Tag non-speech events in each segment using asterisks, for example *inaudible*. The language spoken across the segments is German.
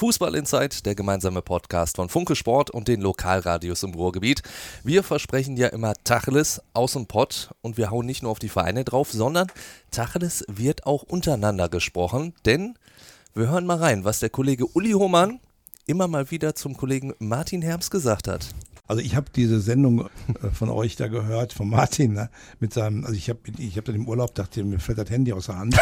Fußball Insight, der gemeinsame Podcast von Funke Sport und den Lokalradios im Ruhrgebiet. Wir versprechen ja immer Tacheles aus dem Pott und wir hauen nicht nur auf die Vereine drauf, sondern Tacheles wird auch untereinander gesprochen, denn wir hören mal rein, was der Kollege Uli Hohmann immer mal wieder zum Kollegen Martin Herms gesagt hat. Also ich habe diese Sendung äh, von euch da gehört, von Martin, ne, mit seinem, also ich habe ich hab dann im Urlaub dachte, mir fällt das Handy aus der Hand.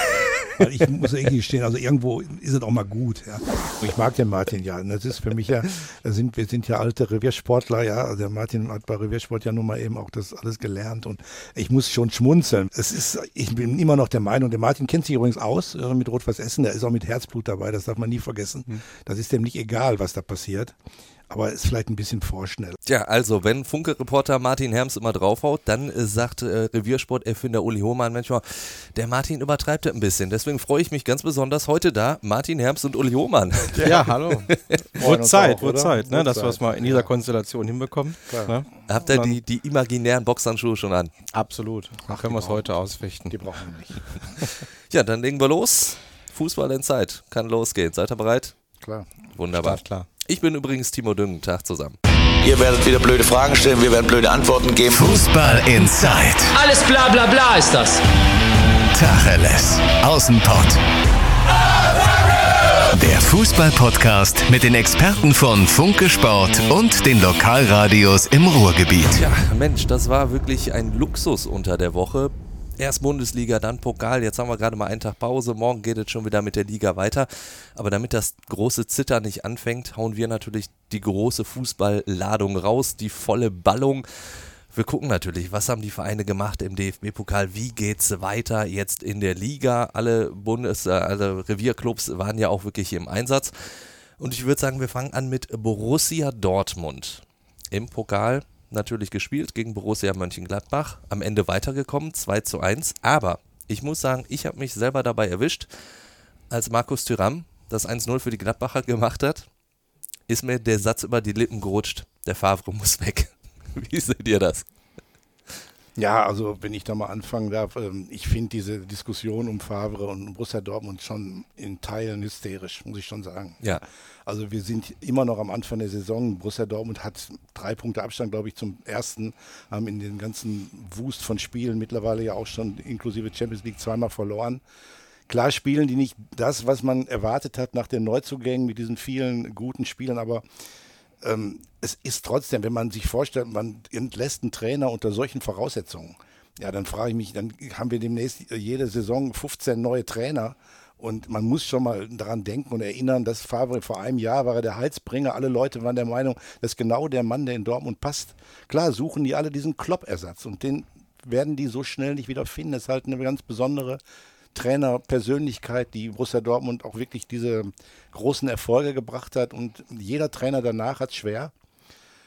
Weil ich muss ehrlich gestehen, also irgendwo ist es auch mal gut. Ja. Und ich mag den Martin ja. Und das ist für mich ja, sind, wir sind ja alte Reviersportler, ja. Also der Martin hat bei Reviersport ja nun mal eben auch das alles gelernt. Und ich muss schon schmunzeln. Es ist, ich bin immer noch der Meinung, der Martin kennt sich übrigens aus äh, mit Rot-Weiß Essen, der ist auch mit Herzblut dabei, das darf man nie vergessen. Hm. Das ist dem nicht egal, was da passiert aber ist vielleicht ein bisschen vorschnell. Ja, also wenn Funke-Reporter Martin Herms immer draufhaut, dann äh, sagt äh, Reviersport-Erfinder Uli Hohmann manchmal, der Martin übertreibt ein bisschen. Deswegen freue ich mich ganz besonders heute da, Martin Herms und Uli Hohmann. Ja, ja hallo. Wurde Zeit, wurde Zeit, ne, dass wir es mal in dieser Konstellation hinbekommen. Ne? Habt ihr die, die imaginären Boxhandschuhe schon an? Absolut. Dann können wir es heute ausfechten. Die brauchen wir nicht. *laughs* ja, dann legen wir los. Fußball in Zeit. Kann losgehen. Seid ihr bereit? Klar. Wunderbar. Start klar. Ich bin übrigens Timo Düngen. Tag zusammen. Ihr werdet wieder blöde Fragen stellen, wir werden blöde Antworten geben. Fußball Inside. Alles bla bla bla ist das. Tacheles. Außenpott. Der Fußball-Podcast mit den Experten von Funke Sport und den Lokalradios im Ruhrgebiet. Ja, Mensch, das war wirklich ein Luxus unter der Woche. Erst Bundesliga, dann Pokal. Jetzt haben wir gerade mal einen Tag Pause. Morgen geht es schon wieder mit der Liga weiter. Aber damit das große Zittern nicht anfängt, hauen wir natürlich die große Fußballladung raus, die volle Ballung. Wir gucken natürlich, was haben die Vereine gemacht im DFB-Pokal, wie geht's weiter jetzt in der Liga. Alle Bundes-, äh, alle Revierclubs waren ja auch wirklich im Einsatz. Und ich würde sagen, wir fangen an mit Borussia Dortmund. Im Pokal natürlich gespielt gegen Borussia Mönchengladbach, am Ende weitergekommen, 2 zu 1. Aber ich muss sagen, ich habe mich selber dabei erwischt, als Markus Thüram das 1-0 für die Gladbacher gemacht hat, ist mir der Satz über die Lippen gerutscht, der Favre muss weg. *laughs* Wie seht ihr das? Ja, also wenn ich da mal anfangen darf, ähm, ich finde diese Diskussion um Favre und Borussia Dortmund schon in Teilen hysterisch, muss ich schon sagen. Ja. Also wir sind immer noch am Anfang der Saison. Borussia Dortmund hat drei Punkte Abstand, glaube ich, zum ersten, haben in den ganzen Wust von Spielen mittlerweile ja auch schon inklusive Champions League zweimal verloren. Klar spielen die nicht das, was man erwartet hat nach den Neuzugängen mit diesen vielen guten Spielen, aber ähm, es ist trotzdem, wenn man sich vorstellt, man entlässt einen Trainer unter solchen Voraussetzungen, ja, dann frage ich mich, dann haben wir demnächst jede Saison 15 neue Trainer. Und man muss schon mal daran denken und erinnern, dass Favre vor einem Jahr war er der Heizbringer. Alle Leute waren der Meinung, das ist genau der Mann, der in Dortmund passt. Klar suchen die alle diesen Kloppersatz und den werden die so schnell nicht wieder finden. Das ist halt eine ganz besondere Trainerpersönlichkeit, die Borussia Dortmund auch wirklich diese großen Erfolge gebracht hat. Und jeder Trainer danach hat es schwer.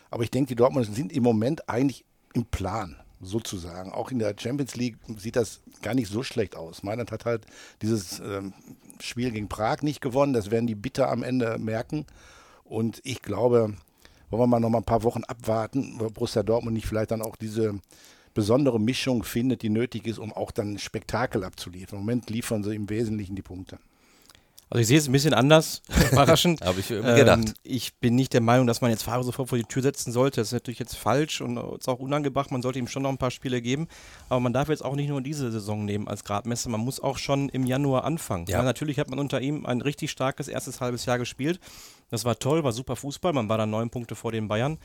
Aber ich denke, die Dortmunder sind im Moment eigentlich im Plan, sozusagen. Auch in der Champions League sieht das gar nicht so schlecht aus. Mailand hat halt dieses ähm, Spiel gegen Prag nicht gewonnen. Das werden die bitter am Ende merken. Und ich glaube, wollen wir mal noch mal ein paar Wochen abwarten, wo Borussia Dortmund nicht vielleicht dann auch diese besondere Mischung findet, die nötig ist, um auch dann Spektakel abzuliefern. Im Moment liefern sie im Wesentlichen die Punkte. Also ich sehe es ein bisschen anders, *laughs* überraschend. Habe ich mir gedacht. Ähm, ich bin nicht der Meinung, dass man jetzt Favre sofort vor die Tür setzen sollte. Das ist natürlich jetzt falsch und ist auch unangebracht. Man sollte ihm schon noch ein paar Spiele geben. Aber man darf jetzt auch nicht nur diese Saison nehmen als Gradmesser. Man muss auch schon im Januar anfangen. Ja. ja. natürlich hat man unter ihm ein richtig starkes erstes halbes Jahr gespielt. Das war toll, war super Fußball. Man war dann neun Punkte vor den Bayern.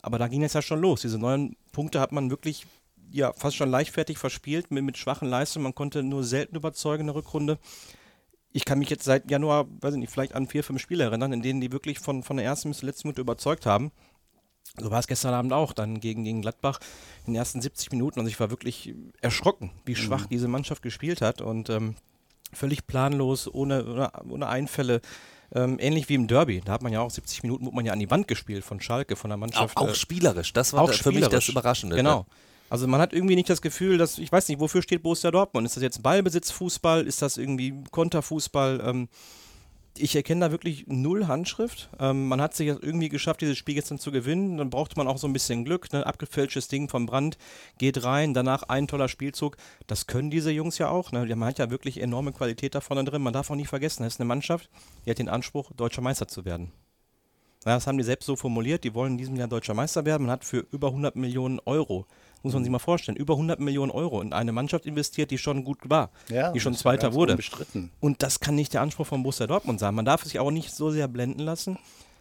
Aber da ging es ja schon los. Diese neun Punkte hat man wirklich ja, fast schon leichtfertig verspielt mit, mit schwachen Leistungen. Man konnte nur selten überzeugen in der Rückrunde. Ich kann mich jetzt seit Januar, weiß ich nicht, vielleicht an vier, fünf Spiele erinnern, in denen die wirklich von, von der ersten bis zur letzten Minute überzeugt haben. So war es gestern Abend auch, dann gegen, gegen Gladbach in den ersten 70 Minuten. Und ich war wirklich erschrocken, wie schwach mhm. diese Mannschaft gespielt hat. Und ähm, völlig planlos, ohne, ohne, ohne Einfälle. Ähm, ähnlich wie im Derby. Da hat man ja auch 70 Minuten, wurde man ja an die Wand gespielt von Schalke, von der Mannschaft. Auch, auch spielerisch, das war für mich das Überraschende. Genau. Ne? Also man hat irgendwie nicht das Gefühl, dass, ich weiß nicht, wofür steht Borussia Dortmund? Ist das jetzt Ballbesitzfußball? Ist das irgendwie Konterfußball? Ähm, ich erkenne da wirklich null Handschrift. Ähm, man hat sich irgendwie geschafft, dieses Spiel dann zu gewinnen. Dann brauchte man auch so ein bisschen Glück. Ne? Abgefälschtes Ding vom Brand geht rein, danach ein toller Spielzug. Das können diese Jungs ja auch. Ne? Man hat ja wirklich enorme Qualität da vorne drin. Man darf auch nicht vergessen, das ist eine Mannschaft, die hat den Anspruch, deutscher Meister zu werden. Ja, das haben die selbst so formuliert. Die wollen in diesem Jahr deutscher Meister werden. Man hat für über 100 Millionen Euro muss man sich mal vorstellen, über 100 Millionen Euro in eine Mannschaft investiert, die schon gut war, Ja, die schon das ist ja Zweiter wurde. unbestritten. Und das kann nicht der Anspruch von Borussia Dortmund sein. Man darf sich auch nicht so sehr blenden lassen.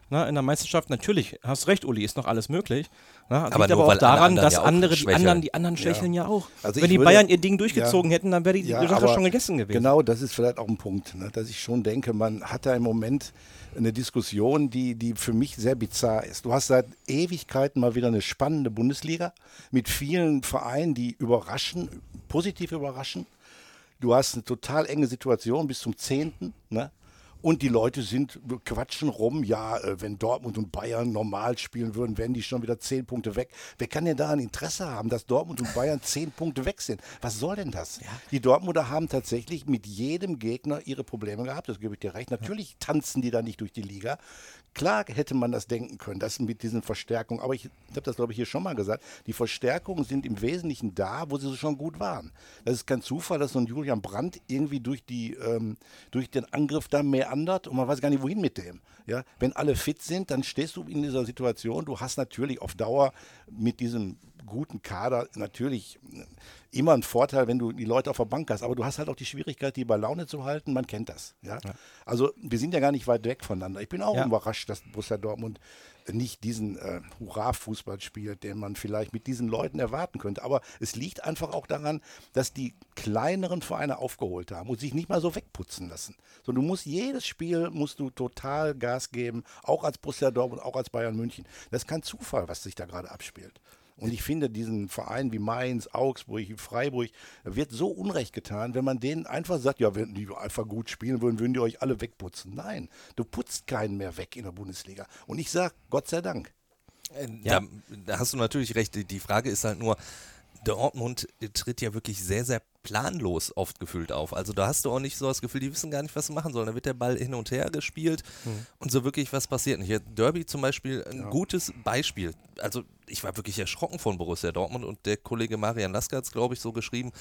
Na, in der Meisterschaft, natürlich, hast recht, Uli, ist noch alles möglich. Na, Aber liegt nur aber auch daran, anderen dass ja auch andere, die anderen, die anderen schwächeln ja, auch. Also Wenn die würde- Bayern ihr Ding durchgezogen Ja. hätten, dann wäre die Ja, Sache schon gegessen gewesen. Genau, das ist vielleicht auch ein Punkt, ne, dass ich schon denke, man hat da im Moment eine Diskussion, die, die für mich sehr bizarr ist. Du hast seit Ewigkeiten mal wieder eine spannende Bundesliga mit vielen Vereinen, die überraschen, positiv überraschen. Du hast eine total enge Situation bis zum 10. Ne? Und die Leute sind, quatschen rum, ja, äh, wenn Dortmund und Bayern normal spielen würden, wären die schon wieder zehn Punkte weg. Wer kann denn da ein Interesse haben, dass Dortmund und Bayern *laughs* zehn Punkte weg sind? Was soll denn das? Die Dortmunder haben tatsächlich mit jedem Gegner ihre Probleme gehabt, das gebe ich dir recht. Natürlich tanzen die da nicht durch die Liga. Klar hätte man das denken können, das mit diesen Verstärkungen. Aber ich habe das, glaube ich, hier schon mal gesagt. Die Verstärkungen sind im Wesentlichen da, wo sie so schon gut waren. Das ist kein Zufall, dass so ein Julian Brandt irgendwie durch, die, ähm, durch den Angriff da meandert und man weiß gar nicht, wohin mit dem. Ja? Wenn alle fit sind, dann stehst du in dieser Situation. Du hast natürlich auf Dauer mit diesem guten Kader natürlich immer einen Vorteil, wenn du die Leute auf der Bank hast. Aber du hast halt auch die Schwierigkeit, die bei Laune zu halten. Man kennt das. Ja? Also wir sind ja gar nicht weit weg voneinander. Ich bin auch Ja. überrascht, dass Borussia Dortmund nicht diesen äh, Hurra-Fußball spielt, den man vielleicht mit diesen Leuten erwarten könnte. Aber es liegt einfach auch daran, dass die kleineren Vereine aufgeholt haben und sich nicht mal so wegputzen lassen. So, du musst jedes Spiel musst du total Gas geben, auch als Borussia Dortmund, auch als Bayern München. Das ist kein Zufall, was sich da gerade abspielt. Und ich finde, diesen Vereinen wie Mainz, Augsburg, Freiburg wird so Unrecht getan, wenn man denen einfach sagt, ja, wenn die einfach gut spielen würden, würden die euch alle wegputzen. Nein, du putzt keinen mehr weg in der Bundesliga. Und ich sage, Gott sei Dank. Da, da hast du natürlich recht. Die Frage ist halt nur, Dortmund tritt ja wirklich sehr, sehr planlos oft gefühlt auf. Also da hast du auch nicht so das Gefühl, die wissen gar nicht, was sie machen sollen. Da wird der Ball hin und her gespielt und so wirklich was passiert nicht. Hier Derby zum Beispiel ein gutes Beispiel. Also ich war wirklich erschrocken von Borussia Dortmund und der Kollege Marian Lasker hat es, glaube ich, so geschrieben.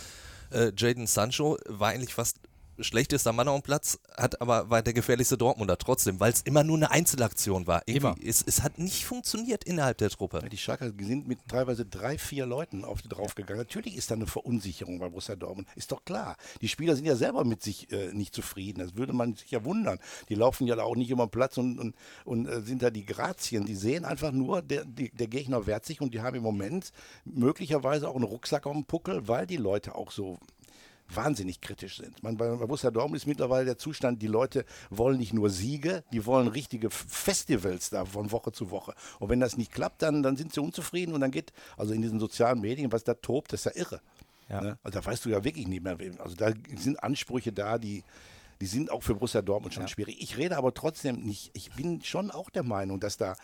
Äh, Jaden Sancho war eigentlich fast schlechtester Mann auf dem Platz, hat aber war der gefährlichste Dortmunder trotzdem, weil es immer nur eine Einzelaktion war. Immer. Irgendwie, es, es hat nicht funktioniert innerhalb der Truppe. Ja, Die Schalker sind mit teilweise drei, vier Leuten auf draufgegangen. Natürlich ist da eine Verunsicherung bei Borussia Dortmund. Ist doch klar. Die Spieler sind ja selber mit sich äh, nicht zufrieden. Das würde man sich ja wundern. Die laufen ja da auch nicht über den Platz und, und, und äh, sind da die Grazien. Die sehen einfach nur, der, die, der Gegner wehrt sich und die haben im Moment möglicherweise auch einen Rucksack auf dem Puckel, weil die Leute auch so wahnsinnig kritisch sind. Man, bei Borussia Dortmund ist mittlerweile der Zustand, die Leute wollen nicht nur Siege, die wollen richtige Festivals da von Woche zu Woche. Und wenn das nicht klappt, dann, dann sind sie unzufrieden und dann geht, also in diesen sozialen Medien, was da tobt, das ist ja irre. Ja. Ne? Also da weißt du ja wirklich nicht mehr, wem- also da sind Ansprüche da, die, die sind auch für Borussia Dortmund schon schwierig. Ich rede aber trotzdem nicht, ich bin schon auch der Meinung, dass da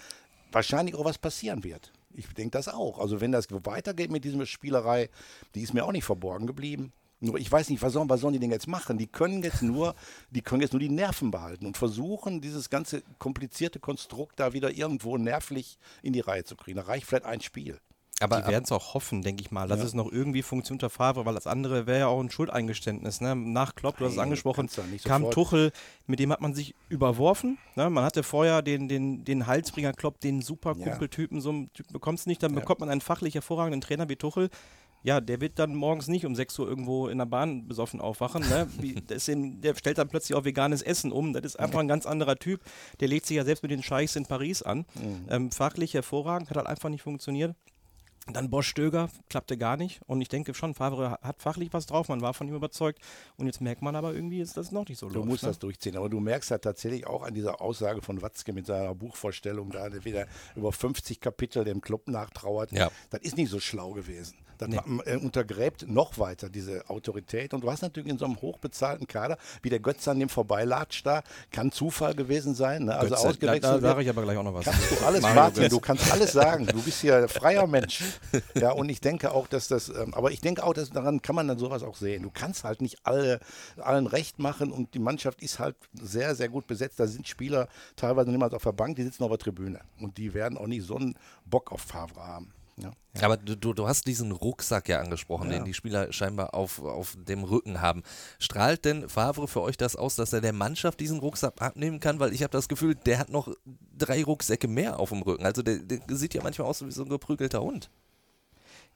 wahrscheinlich auch was passieren wird. Ich denke das auch. Also wenn das weitergeht mit dieser Spielerei, die ist mir auch nicht verborgen geblieben. Nur ich weiß nicht, was sollen, was sollen die denn jetzt machen? Die können jetzt nur, die können jetzt nur die Nerven behalten und versuchen, dieses ganze komplizierte Konstrukt da wieder irgendwo nervlich in die Reihe zu kriegen. Da reicht vielleicht ein Spiel. Aber, die werden es auch hoffen, denke ich mal, dass es noch irgendwie funktioniert unter Favre, weil das andere wäre ja auch ein Schuldeingeständnis. Ne? Nach Klopp, du hast es angesprochen, kam sofort- Tuchel, mit dem hat man sich überworfen. Ne? Man hatte vorher den, den, den Halsbringer Klopp, den super Ja. Kumpeltypen, so einen Typen bekommst du nicht, dann bekommt man einen fachlich hervorragenden Trainer wie Tuchel. Ja, der wird dann morgens nicht um 6 Uhr irgendwo in der Bahn besoffen aufwachen. Ne? Wie, *laughs* deswegen, der stellt dann plötzlich auch veganes Essen um. Das ist einfach ein ganz anderer Typ. Der legt sich ja selbst mit den Scheichs in Paris an. Mhm. Ähm, fachlich hervorragend, hat halt einfach nicht funktioniert. Dann Bosch Stöger, klappte gar nicht. Und ich denke schon, Favre hat fachlich was drauf, man war von ihm überzeugt. Und jetzt merkt man aber irgendwie, ist das noch nicht so Du läuft, musst ne? das durchziehen. Aber du merkst halt tatsächlich auch an dieser Aussage von Watzke mit seiner Buchvorstellung, da der wieder über 50 Kapitel dem Club nachtrauert. Ja. Das ist nicht so schlau gewesen. Das äh, untergräbt noch weiter diese Autorität. Und du hast natürlich in so einem hochbezahlten Kader, wie der Götz an dem vorbeilatscht da, kann Zufall gewesen sein. Ne? Also Götze, da, ausgewechselt da sage ich aber gleich auch noch was. Kannst du *laughs* alles, Mario Martin, du kannst alles sagen. Du bist hier ein freier Mensch. *laughs* Ja, und ich denke auch, dass das, ähm, aber ich denke auch, dass daran kann man dann sowas auch sehen. Du kannst halt nicht alle, allen recht machen und die Mannschaft ist halt sehr, sehr gut besetzt. Da sind Spieler teilweise niemals auf der Bank, die sitzen auf der Tribüne und die werden auch nicht so einen Bock auf Favre haben. Ja. Aber du, du, du hast diesen Rucksack ja angesprochen, Ja. den die Spieler scheinbar auf, auf dem Rücken haben. Strahlt denn Favre für euch das aus, dass er der Mannschaft diesen Rucksack abnehmen kann? Weil ich habe das Gefühl, der hat noch drei Rucksäcke mehr auf dem Rücken. Also der, der sieht ja manchmal aus wie so ein geprügelter Hund.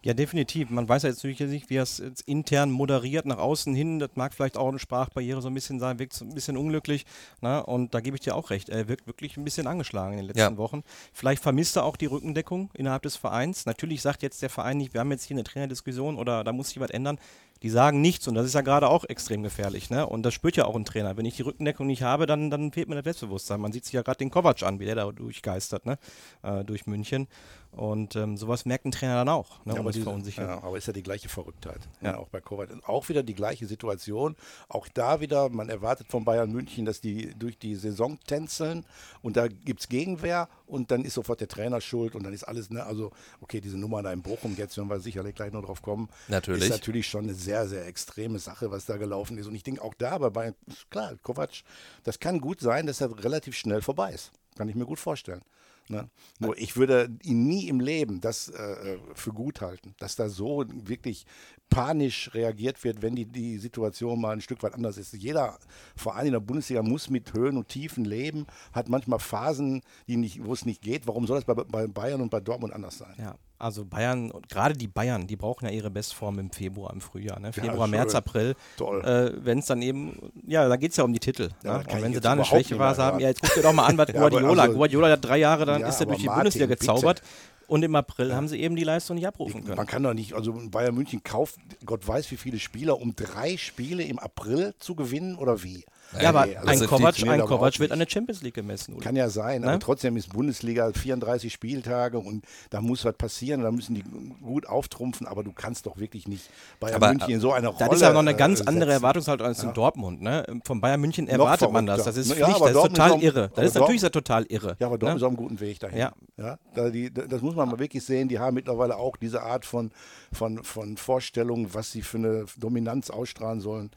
Ja, definitiv. Man weiß ja jetzt natürlich nicht, wie er es jetzt intern moderiert, nach außen hin. Das mag vielleicht auch eine Sprachbarriere so ein bisschen sein, wirkt so ein bisschen unglücklich. Ne? Und da gebe ich dir auch recht. Er wirkt wirklich ein bisschen angeschlagen in den letzten Ja. Wochen. Vielleicht vermisst er auch die Rückendeckung innerhalb des Vereins. Natürlich sagt jetzt der Verein nicht, wir haben jetzt hier eine Trainerdiskussion oder da muss sich was ändern. Die sagen nichts und das ist ja gerade auch extrem gefährlich. Ne? Und das spürt ja auch ein Trainer. Wenn ich die Rückendeckung nicht habe, dann, dann fehlt mir das Selbstbewusstsein. Man sieht sich ja gerade den Kovac an, wie der da durchgeistert, ne? äh, durch München. Und ähm, sowas merkt ein Trainer dann auch, ne? Ja, um aber, es diese, ja, aber ist ja die gleiche Verrücktheit. Ja. Ja. auch bei Kovac. Auch wieder die gleiche Situation. Auch da wieder, man erwartet von Bayern München, dass die durch die Saison tänzeln und da gibt es Gegenwehr und dann ist sofort der Trainer schuld und dann ist alles, ne, also okay, diese Nummer da in Bochum jetzt, wenn wir sicherlich gleich noch drauf kommen, Natürlich. ist natürlich schon eine sehr, sehr extreme Sache, was da gelaufen ist. Und ich denke auch da bei Bayern, klar, Kovac, das kann gut sein, dass er relativ schnell vorbei ist. Kann ich mir gut vorstellen. Ne? Nur ich würde ihn nie im Leben das äh, für gut halten, dass da so wirklich panisch reagiert wird, wenn die, die Situation mal ein Stück weit anders ist. Jeder Verein in der Bundesliga muss mit Höhen und Tiefen leben, hat manchmal Phasen, die nicht, wo es nicht geht. Warum soll das bei, bei Bayern und bei Dortmund anders sein? Ja, also Bayern, und gerade die Bayern, die brauchen ja ihre Bestform im Februar, im Frühjahr. Ne? Februar, schön. März, April. Toll. Äh, wenn es dann eben, ja, da geht es ja um die Titel. Ja, ne? Und wenn sie da eine überhaupt Schwäche nicht was mehr haben, ja, jetzt guck dir doch mal an, was *laughs* Ja, Guardiola, also- Guardiola hat drei Jahre, dann Ja, ist er durch die Martin, Bundesliga bitte. gezaubert. Und im April haben sie eben die Leistung nicht abrufen können. Man kann doch nicht, also Bayern München kauft, Gott weiß wie viele Spieler, um drei Spiele im April zu gewinnen oder wie? Ja, aber Nee, also ein Kovac, ein Kovac wird an der Champions League gemessen. Uli. Kann ja sein, Ne? aber trotzdem ist Bundesliga 34 Spieltage und da muss was passieren, da müssen die gut auftrumpfen, aber du kannst doch wirklich nicht Bayern Aber, München in so eine Rolle Das ist ja noch eine äh, ganz andere setzen. Erwartungshaltung als in Dortmund. Ne? Von Bayern München erwartet man das. Das ist Ja, Pflicht, aber das ist Dortmund total ist irre. Das ist natürlich Dortmund- total irre. Ja, aber Dortmund ist ne? auf einem guten Weg dahin. Ja. Ja, da die, das muss man mal wirklich sehen. Die haben mittlerweile auch diese Art von, von, von Vorstellung, was sie für eine Dominanz ausstrahlen sollen.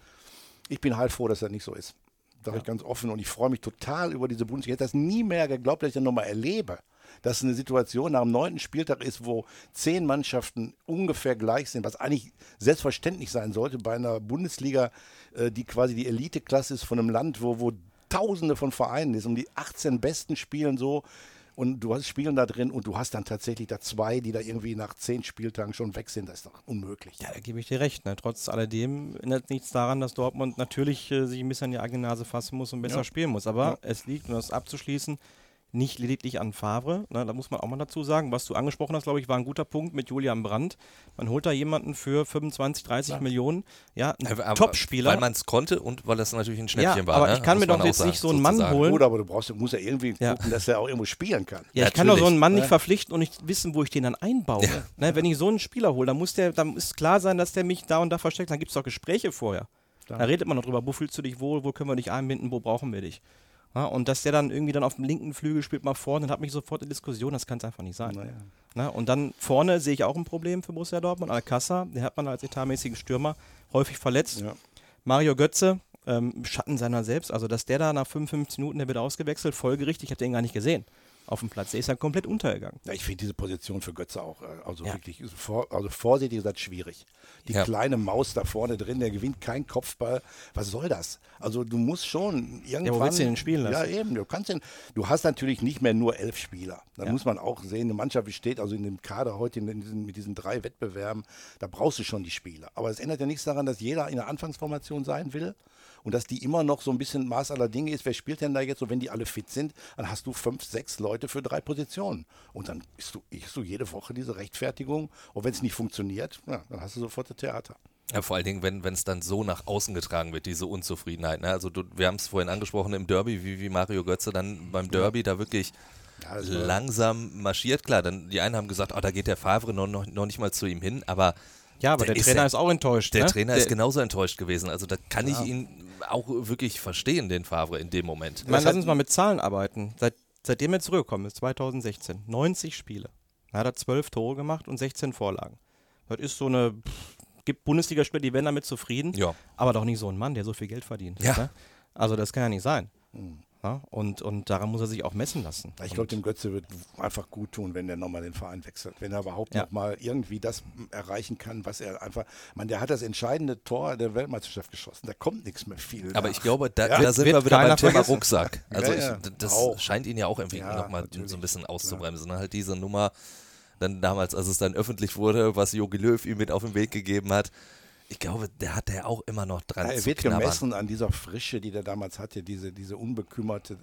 Ich bin halt froh, dass das nicht so ist. Sag ich ganz offen. Und ich freue mich total über diese Bundesliga. Ich hätte das nie mehr geglaubt, dass ich das nochmal erlebe. Dass eine Situation nach dem neunten Spieltag ist, wo zehn Mannschaften ungefähr gleich sind, was eigentlich selbstverständlich sein sollte bei einer Bundesliga, äh, die quasi die Eliteklasse ist von einem Land, wo, wo Tausende von Vereinen ist und die 18 besten spielen so und du hast Spielen da drin und du hast dann tatsächlich da zwei, die da irgendwie nach zehn Spieltagen schon weg sind. Das ist doch unmöglich. Ja, da gebe ich dir recht. Ne? Trotz alledem ändert nichts daran, dass Dortmund natürlich äh, sich ein bisschen an die eigene Nase fassen muss und besser Ja. spielen muss. Aber es liegt, um das abzuschließen, nicht lediglich an Favre. Ne? Da muss man auch mal dazu sagen. Was du angesprochen hast, glaube ich, war ein guter Punkt mit Julian Brandt. Man holt da jemanden für 25, 30 Millionen. Ja, ein Top-Spieler. Weil man es konnte und weil das natürlich ein Ja, Schnäppchen war. aber ne? ich kann Muss mir doch jetzt sagen, nicht so einen Mann holen. Gut, aber du brauchst, musst ja irgendwie Ja. gucken, dass er auch irgendwo spielen kann. Ja, ich kann doch so einen Mann nicht Ja. verpflichten und nicht wissen, wo ich den dann einbaue. Ne, wenn ich so einen Spieler hole, dann muss der, dann muss klar sein, dass der mich da und da versteckt. Dann gibt es doch Gespräche vorher. Da redet man noch drüber, wo fühlst du dich wohl, wo können wir dich einbinden, wo brauchen wir dich. Ja, und dass der dann irgendwie dann auf dem linken Flügel spielt mal vorne, dann hat mich sofort in Diskussion, das kann es einfach nicht sein. Naja. Na, und dann vorne sehe ich auch ein Problem für Borussia Dortmund. Alcázar, den hat man als etatmäßigen Stürmer häufig verletzt. Ja. Mario Götze, ähm, Schatten seiner selbst, also dass der da nach 55 Minuten, der wird ausgewechselt, folgerichtig, ich habe den gar nicht gesehen auf dem Platz. Der ist dann komplett untergegangen. Ja, ich finde diese Position für Götze auch, äh, also Ja. wirklich, ist vor, also vorsichtig gesagt schwierig. Die Ja. kleine Maus da vorne drin, der gewinnt keinen Kopfball. Was soll das? Also du musst schon irgendwann. willst du den spielen lassen? Ja, eben. Du kannst den, du hast natürlich nicht mehr nur elf Spieler. Da Ja. muss man auch sehen, eine Mannschaft besteht, also in dem Kader heute diesen, mit diesen drei Wettbewerben, da brauchst du schon die Spieler. Aber es ändert ja nichts daran, dass jeder in der Anfangsformation sein will. Und dass die immer noch so ein bisschen Maß aller Dinge ist. Wer spielt denn da jetzt? Und wenn die alle fit sind, dann hast du fünf, sechs Leute für drei Positionen. Und dann ist du, hast du jede Woche diese Rechtfertigung. Und wenn es nicht funktioniert, ja, dann hast du sofort das Theater. Ja, vor allen Dingen, wenn es dann so nach außen getragen wird, diese Unzufriedenheit. Ne? Also du, wir haben es vorhin angesprochen im Derby, wie, wie Mario Götze dann beim Derby da wirklich Ja, langsam marschiert. Klar, dann die einen haben gesagt, oh, da geht der Favre noch, noch, noch nicht mal zu ihm hin, aber Ja, aber Der der, ist Trainer ja- ist auch enttäuscht. der ne? Trainer der, ist genauso enttäuscht gewesen. Also da kann ich ihn auch wirklich verstehen, den Favre in dem Moment. Ich meine, lass uns mal mit Zahlen arbeiten. Seit, seitdem er zurückgekommen ist, 2016, 90 Spiele. Da hat er zwölf Tore gemacht und 16 Vorlagen. Das ist so eine, pff, gibt Bundesligaspieler, die werden damit zufrieden, Ja. aber doch nicht so ein Mann, der so viel Geld verdient. Ja. Ne? Also das kann ja nicht sein. Ja? Und, und daran muss er sich auch messen lassen. Ich glaube, dem Götze wird einfach gut tun, wenn er nochmal den Verein wechselt. Wenn er überhaupt Ja. nochmal irgendwie das erreichen kann, was er einfach. Man, der hat das entscheidende Tor der Weltmeisterschaft geschossen. Da kommt nichts mehr viel. Aber nach. ich glaube, da, Ja. da sind wir wieder beim Thema vergessen. Rucksack. Also Ja, ich, das Auch. scheint ihn ja auch irgendwie Ja, nochmal so ein bisschen auszubremsen. Halt diese Nummer, dann damals, als es dann öffentlich wurde, was Jogi Löw ihm mit auf den Weg gegeben hat. Ich glaube, der hat ja auch immer noch dran Ja, er wird knabbern. gemessen an dieser Frische, die der damals hatte, diese, diese Unbekümmertheit,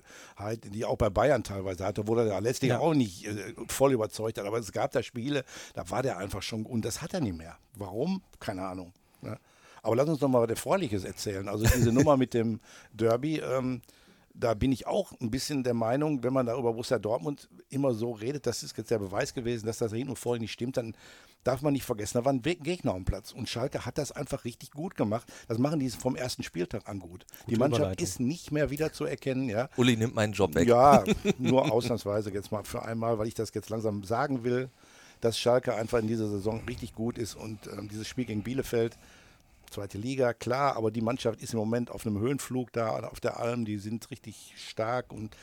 die er auch bei Bayern teilweise hatte, wo er letztlich Ja. auch nicht äh, voll überzeugt hat. Aber es gab da Spiele, da war der einfach schon, und das hat er nicht mehr. Warum? Keine Ahnung. Ne? Aber lass uns noch mal was Erfreuliches erzählen. Also diese Nummer mit dem Derby, ähm, da bin ich auch ein bisschen der Meinung, wenn man da über Borussia Dortmund immer so redet, das ist jetzt der Beweis gewesen, dass das hinten und vorne nicht stimmt, dann darf man nicht vergessen, da waren Gegner am Platz. Und Schalke hat das einfach richtig gut gemacht. Das machen die vom ersten Spieltag an gut. die Mannschaft ist nicht mehr wieder zu erkennen, ja. Uli nimmt meinen Job weg. Ja, *laughs* nur ausnahmsweise jetzt mal für einmal, weil ich das jetzt langsam sagen will, dass Schalke einfach in dieser Saison richtig gut ist und ähm, dieses Spiel gegen Bielefeld, zweite Liga, klar, aber die Mannschaft ist im Moment auf einem Höhenflug da auf der Alm, die sind richtig stark und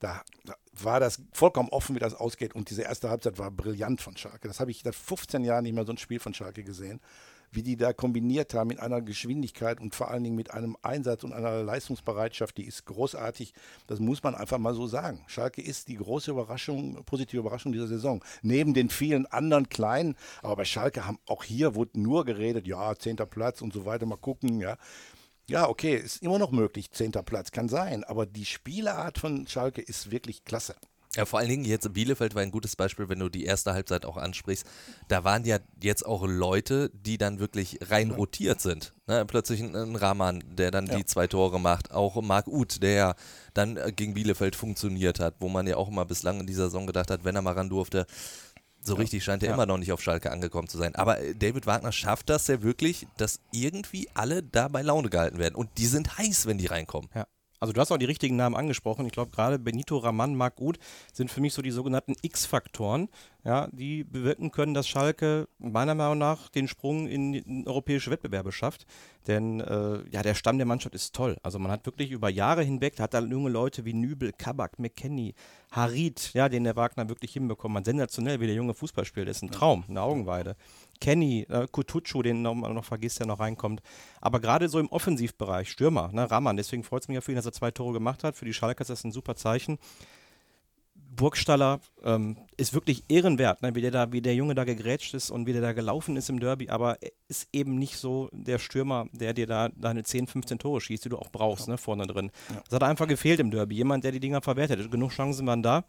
da, da war das vollkommen offen, wie das ausgeht und diese erste Halbzeit war brillant von Schalke. Das habe ich seit 15 Jahren nicht mehr so ein Spiel von Schalke gesehen wie die da kombiniert haben in einer Geschwindigkeit und vor allen Dingen mit einem Einsatz und einer Leistungsbereitschaft, die ist großartig. Das muss man einfach mal so sagen. Schalke ist die große Überraschung, positive Überraschung dieser Saison. Neben den vielen anderen kleinen, aber bei Schalke haben auch hier wurde nur geredet, ja, zehnter Platz und so weiter, mal gucken, ja. Ja, okay, ist immer noch möglich, zehnter Platz, kann sein, aber die Spielart von Schalke ist wirklich klasse. Ja, vor allen Dingen jetzt Bielefeld war ein gutes Beispiel, wenn du die erste Halbzeit auch ansprichst. Da waren ja jetzt auch Leute, die dann wirklich rein rotiert sind. Ne, plötzlich ein, ein Rahman, der dann die zwei Tore macht. Auch Marc Uth, der dann äh, gegen Bielefeld funktioniert hat, wo man ja auch immer bislang in dieser Saison gedacht hat, wenn er mal ran durfte, so richtig scheint er immer noch nicht auf Schalke angekommen zu sein. Aber äh, David Wagner schafft das ja wirklich, dass irgendwie alle da bei Laune gehalten werden. Und die sind heiß, wenn die reinkommen. Ja. Also du hast auch die richtigen Namen angesprochen. Ich glaube gerade Benito Raman, Marc Uth sind für mich so die sogenannten X-Faktoren, ja, die bewirken können, dass Schalke meiner Meinung nach den Sprung in, in europäische Wettbewerbe schafft. Denn äh, ja, der Stamm der Mannschaft ist toll. Also man hat wirklich über Jahre hinweg, hat da junge Leute wie Nübel, Kabak, McKenny, Harid, ja, den der Wagner wirklich hinbekommen hat. Sensationell, wie der junge Fußball spielt. Ist ein Traum, eine Augenweide. Kenny, äh, Kutucu, den noch, man noch vergisst, der noch reinkommt. Aber gerade so im Offensivbereich, Stürmer, ne, Rahman, deswegen freut es mich ja für ihn, dass er zwei Tore gemacht hat. Für die Schalke ist das ein super Zeichen. Burgstaller ähm, ist wirklich ehrenwert, ne, wie, der da, wie der Junge da gegrätscht ist und wie der da gelaufen ist im Derby, aber er ist eben nicht so der Stürmer, der dir da deine 10, 15 Tore schießt, die du auch brauchst, ne, vorne drin. Das hat einfach gefehlt im Derby. Jemand, der die Dinger verwertet. Genug Chancen waren da.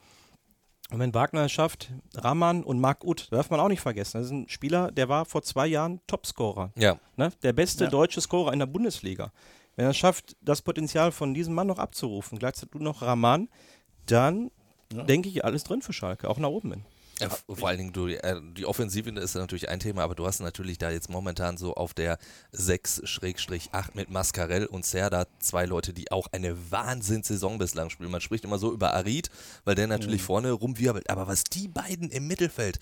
Und wenn Wagner es schafft, Rahman und Marc Uth, darf man auch nicht vergessen. Das ist ein Spieler, der war vor zwei Jahren Topscorer. Ja. Ne? Der beste deutsche Scorer in der Bundesliga. Wenn er es schafft, das Potenzial von diesem Mann noch abzurufen, gleichzeitig du noch Rahman, dann denke ich, alles drin für Schalke, auch nach oben hin. Ja, vor allen Dingen, du, äh, die Offensive ist natürlich ein Thema, aber du hast natürlich da jetzt momentan so auf der 6-8 mit Mascarell und Serda zwei Leute, die auch eine Wahnsinnssaison bislang spielen. Man spricht immer so über Arid, weil der natürlich vorne rumwirbelt, aber was die beiden im Mittelfeld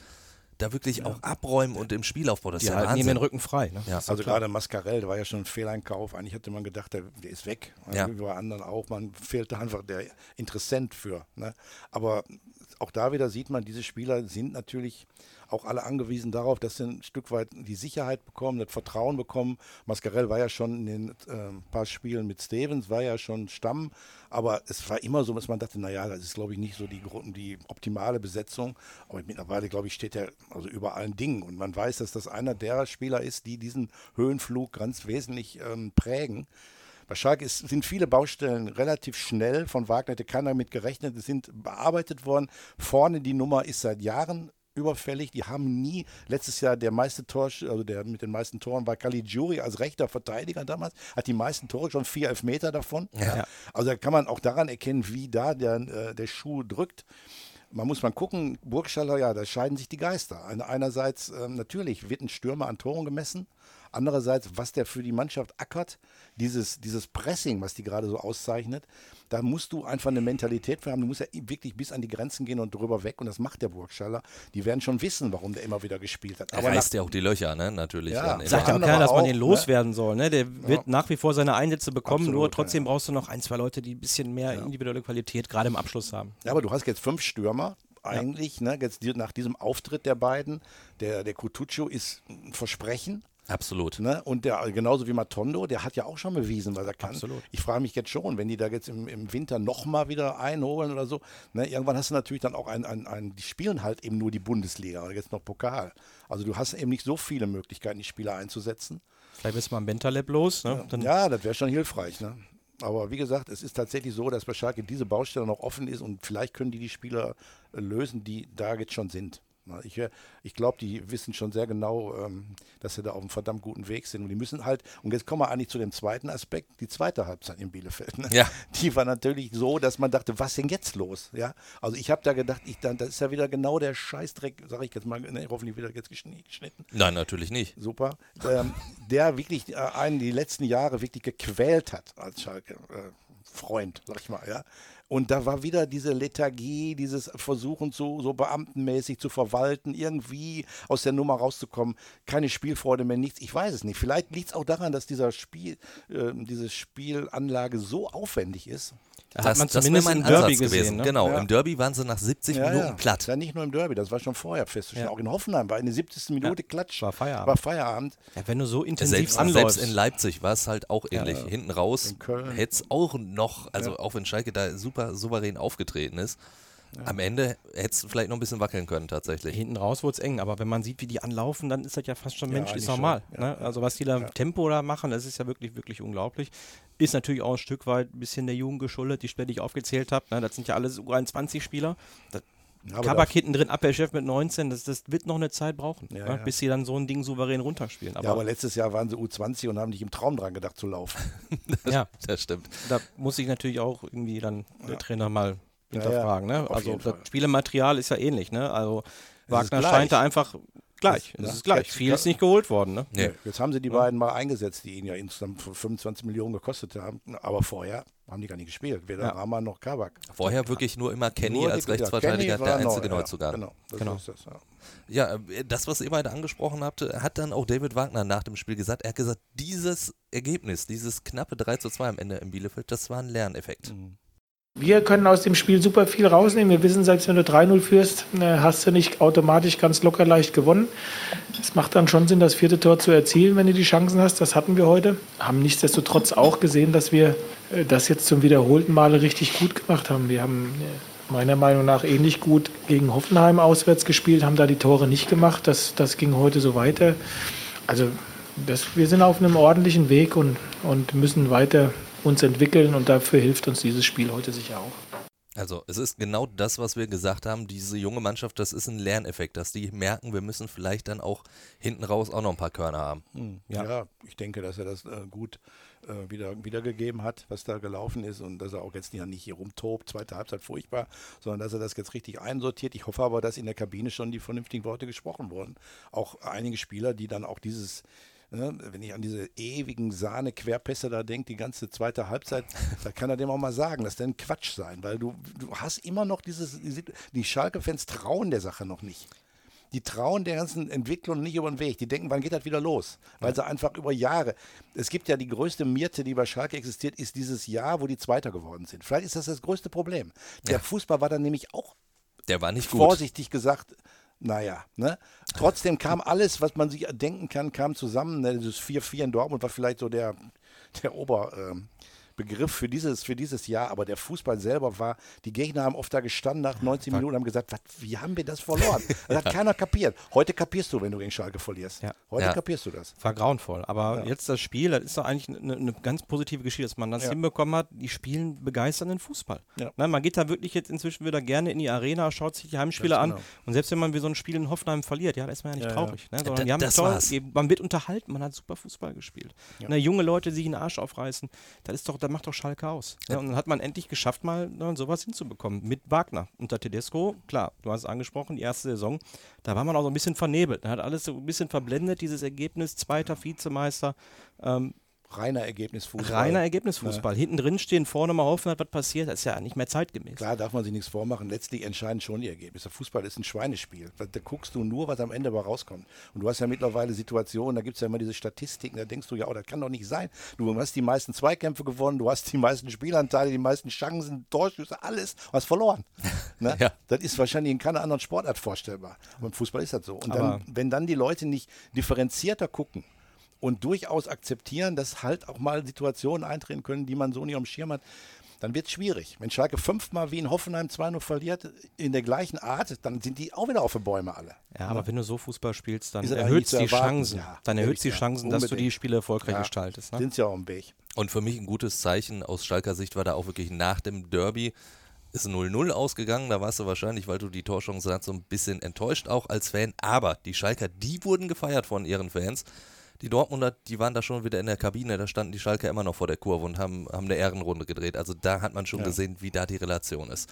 da wirklich auch abräumen und im Spielaufbau, das Die ist ja halten ihm den. Rücken frei. Ne? Ja. Also gerade Mascarell, der war ja schon ein Fehleinkauf. Eigentlich hatte man gedacht, der, der ist weg. Ja. Wie bei anderen auch. Man fehlte einfach der Interessent für. Ne? Aber auch da wieder sieht man, diese Spieler sind natürlich auch alle angewiesen darauf, dass sie ein Stück weit die Sicherheit bekommen, das Vertrauen bekommen. Mascarell war ja schon in den äh, paar Spielen mit Stevens, war ja schon Stamm, aber es war immer so, dass man dachte, naja, das ist glaube ich nicht so die, die optimale Besetzung. Aber mittlerweile, glaube ich, steht er also über allen Dingen und man weiß, dass das einer der Spieler ist, die diesen Höhenflug ganz wesentlich ähm, prägen. Bei Schalke ist, sind viele Baustellen relativ schnell. Von Wagner hätte keiner mit gerechnet. Es sind bearbeitet worden. Vorne die Nummer ist seit Jahren überfällig. Die haben nie, letztes Jahr der meiste Tor, also der mit den meisten Toren war Caligiuri als rechter Verteidiger damals, hat die meisten Tore, schon vier Elfmeter davon. Ja. Also da kann man auch daran erkennen, wie da der, äh, der Schuh drückt. Man muss mal gucken, Burgstaller, ja, da scheiden sich die Geister. Eine- Einerseits, ähm, natürlich wird ein Stürmer an Toren gemessen, Andererseits, was der für die Mannschaft ackert, dieses, dieses Pressing, was die gerade so auszeichnet, da musst du einfach eine Mentalität für haben. Du musst ja wirklich bis an die Grenzen gehen und drüber weg. Und das macht der Burgschaller. Die werden schon wissen, warum der immer wieder gespielt hat. Er Aber reißt ja auch die Löcher, ne? Natürlich. Ja, Sagt ja andere keiner, dass man den ne? loswerden soll. Ne? Der wird nach wie vor seine Einsätze bekommen, Absolut, nur trotzdem ja. brauchst du noch ein, zwei Leute, die ein bisschen mehr individuelle Qualität gerade im Abschluss haben. Ja, aber du hast jetzt fünf Stürmer. Eigentlich, ne, jetzt nach diesem Auftritt der beiden, der, der Kutucu ist ein Versprechen. Absolut. Ne? Und der, genauso wie Matondo, der hat ja auch schon bewiesen, was er kann. Absolut. Ich frage mich jetzt schon, wenn die da jetzt im, im Winter nochmal wieder einholen oder so, ne? irgendwann hast du natürlich dann auch ein, ein, ein, die spielen halt eben nur die Bundesliga oder jetzt noch Pokal. Also du hast eben nicht so viele Möglichkeiten, die Spieler einzusetzen. Vielleicht du mal ein Bentaleb los. Ne? Ja, das wäre schon hilfreich. Ne? Aber wie gesagt, es ist tatsächlich so, dass bei Schalke diese Baustelle noch offen ist und vielleicht können die die Spieler äh, lösen, die da jetzt schon sind. Ich, äh, ich glaube, die wissen schon sehr genau, ähm, dass sie da auf einem verdammt guten Weg sind. Und die müssen halt, und jetzt kommen wir eigentlich zu dem zweiten Aspekt, die zweite Halbzeit in Bielefeld. Ne? Ja. *laughs* Die war natürlich so, dass man dachte, was denn jetzt los? Ja? Also ich habe da gedacht, ich, dann, das ist ja wieder genau der Scheißdreck, sage ich jetzt mal, ne, hoffentlich wieder jetzt geschn- geschnitten Nein, natürlich nicht. super, ähm, der wirklich äh, einen die letzten Jahre wirklich gequält hat als Schalke. Äh, Freund, sag ich mal, ja. Und da war wieder diese Lethargie, dieses Versuchen, so, so beamtenmäßig zu verwalten, irgendwie aus der Nummer rauszukommen. Keine Spielfreude mehr, nichts. Ich weiß es nicht. Vielleicht liegt es auch daran, dass dieser Spiel, äh, diese Spielanlage so aufwendig ist. Hat Das, man das wäre zumindest mein im Derby Ansatz gesehen. gewesen. Ne? Genau, Ja. im Derby waren sie nach 70 Minuten platt. Ja, nicht nur im Derby, das war schon vorher festzustellen. Auch in Hoffenheim war in der 70. Minute Klatsch. war Feierabend. War Feierabend. Ja, wenn du so intensiv Selbst, anläufst. selbst in Leipzig war es halt auch ähnlich. Hinten raus hätte es auch noch, also auch wenn Schalke da super souverän aufgetreten ist, am Ende hätte es vielleicht noch ein bisschen wackeln können tatsächlich. Hinten raus wurde es eng, aber wenn man sieht, wie die anlaufen, dann ist das ja fast schon Ja, menschlich eigentlich normal. schon, ja, ne? Also was die da im Tempo da machen, das ist ja wirklich, wirklich unglaublich. Ist natürlich auch ein Stück weit ein bisschen der Jugend geschuldet, die Spiele, die ich aufgezählt habe. Ne? Das sind ja alles U21-Spieler. Aber Kabak hinten drin, Abwehrchef mit 19, das, das wird noch eine Zeit brauchen, Ja, ne? ja. bis sie dann so ein Ding souverän runterspielen. Aber, ja, aber letztes Jahr waren sie U20 und haben nicht im Traum dran gedacht zu laufen. *laughs* ja, Das stimmt. da muss ich natürlich auch irgendwie dann der Trainer mal hinterfragen. ja, ne? auf Also das Fall. Spielematerial ist ja ähnlich. Ne? Also Wagner scheint da einfach gleich. Das- Es ja. ist gleich. Jetzt- Viel ist nicht geholt worden. Ne? Nee. Jetzt haben sie die beiden mal eingesetzt, die ihn ja insgesamt für 25 Millionen gekostet haben. Aber vorher haben die gar nicht gespielt. Weder Ja. Rama noch Kabak. Vorher wirklich nur immer Kenny Nur als Rechtsverteidiger, der war neu, einzige ja, Neuzugang. Genau, das Genau. ist das, ja. Ja, äh, das, was ihr beide angesprochen habt, hat dann auch David Wagner nach dem Spiel gesagt. Er hat gesagt, dieses Ergebnis, dieses knappe 3 zu 2 am Ende in Bielefeld, das war ein Lerneffekt. Wir können aus dem Spiel super viel rausnehmen. Wir wissen, selbst wenn du 3-0 führst, äh, hast du nicht automatisch ganz locker leicht gewonnen. Es macht dann schon Sinn, das vierte Tor zu erzielen, wenn du die Chancen hast. Das hatten wir heute. Haben nichtsdestotrotz auch gesehen, dass wir äh, das jetzt zum wiederholten Male richtig gut gemacht haben. Wir haben äh, meiner Meinung nach ähnlich gut gegen Hoffenheim auswärts gespielt, haben da die Tore nicht gemacht. Das, das ging heute so weiter. Also das, wir sind auf einem ordentlichen Weg und, und müssen weiter uns entwickeln und dafür hilft uns dieses Spiel heute sicher auch. Also es ist genau das, was wir gesagt haben. Diese junge Mannschaft, das ist ein Lerneffekt, dass die merken, wir müssen vielleicht dann auch hinten raus auch noch ein paar Körner haben. Ja. ich denke, dass er das äh, gut äh, wieder, wiedergegeben hat, was da gelaufen ist und dass er auch jetzt ja nicht hier rumtobt, zweite Halbzeit furchtbar, sondern dass er das jetzt richtig einsortiert. Ich hoffe aber, dass in der Kabine schon die vernünftigen Worte gesprochen wurden. Auch einige Spieler, die dann auch dieses wenn ich an diese ewigen Sahne-Querpässe da denke, die ganze zweite Halbzeit, da kann er dem auch mal sagen, das denn Quatsch sein, weil du, du hast immer noch dieses, die Schalke-Fans trauen der Sache noch nicht. Die trauen der ganzen Entwicklung nicht über den Weg. Die denken, wann geht das wieder los? Weil sie einfach über Jahre. Es gibt ja die größte Mirte, die bei Schalke existiert, ist dieses Jahr, wo die Zweiter geworden sind. Vielleicht ist das das größte Problem. Der Fußball war dann nämlich auch Der war nicht gut. vorsichtig gesagt, naja, ne? Trotzdem kam alles, was man sich denken kann, kam zusammen. Ne? Dieses 4-4 in Dortmund war vielleicht so der, der Oberbegriff für, dieses, für dieses Jahr, aber der Fußball selber war, die Gegner haben oft da gestanden nach 90 Minuten und haben gesagt, was, wie haben wir das verloren? *laughs* Das hat keiner kapiert. Heute kapierst du, wenn du gegen Schalke verlierst. Ja. Heute Ja. kapierst du das. War grauenvoll. Aber jetzt das Spiel, das ist doch eigentlich eine, eine ganz positive Geschichte, dass man das Ja. hinbekommen hat. Die spielen begeisternden Fußball. Ja. Ne, man geht da wirklich jetzt inzwischen wieder gerne in die Arena, schaut sich die Heimspiele Ganz an. genau. Und selbst wenn man wie so ein Spiel in Hoffenheim verliert, ja, da ist man ja nicht Ja, ja. traurig. Ne, sondern die haben das toll, man wird unterhalten, man hat super Fußball gespielt. Ne, junge Leute, die sich den Arsch aufreißen, das ist doch das macht doch Schalke aus. Ja, und dann hat man endlich geschafft, mal sowas hinzubekommen. Mit Wagner. Unter Tedesco, klar, du hast es angesprochen, die erste Saison, da war man auch so ein bisschen vernebelt. Da hat alles so ein bisschen verblendet, dieses Ergebnis, zweiter Vizemeister. Ähm, reiner Ergebnisfußball. Reiner Ergebnisfußball. Ja. Hinten drin stehen, vorne mal hoffen, was passiert. Das ist ja nicht mehr zeitgemäß. Klar, darf man sich nichts vormachen. Letztlich entscheiden schon die Ergebnisse. Fußball ist ein Schweinespiel. Da guckst du nur, was am Ende aber rauskommt. Und du hast ja mittlerweile Situationen, da gibt es ja immer diese Statistiken, da denkst du, ja, oh, das kann doch nicht sein. Du hast die meisten Zweikämpfe gewonnen, du hast die meisten Spielanteile, die meisten Chancen, Torschüsse, alles, du hast verloren. *laughs* ne? ja. Das ist wahrscheinlich in keiner anderen Sportart vorstellbar. Aber im Fußball ist das so. Und dann, wenn dann die Leute nicht differenzierter gucken, und durchaus akzeptieren, dass halt auch mal Situationen eintreten können, die man so nicht am Schirm hat, dann wird es schwierig. Wenn Schalke fünfmal wie in Hoffenheim 2-0 verliert, in der gleichen Art, dann sind die auch wieder auf den Bäume alle. Ja, aber wenn du so Fußball spielst, dann erhöht die Chancen. Ja, dann erhöht die Chancen, dass du die Spiele erfolgreich ja, gestaltest. Ne? Sind sie auch im Weg. Und für mich ein gutes Zeichen aus Schalker Sicht war da auch wirklich nach dem Derby ist 0-0 ausgegangen. Da warst du wahrscheinlich, weil du die Torchance hast, so ein bisschen enttäuscht auch als Fan. Aber die Schalker, die wurden gefeiert von ihren Fans die Dortmunder, die waren da schon wieder in der Kabine, da standen die Schalker immer noch vor der Kurve und haben, haben eine Ehrenrunde gedreht. Also da hat man schon ja. gesehen, wie da die Relation ist.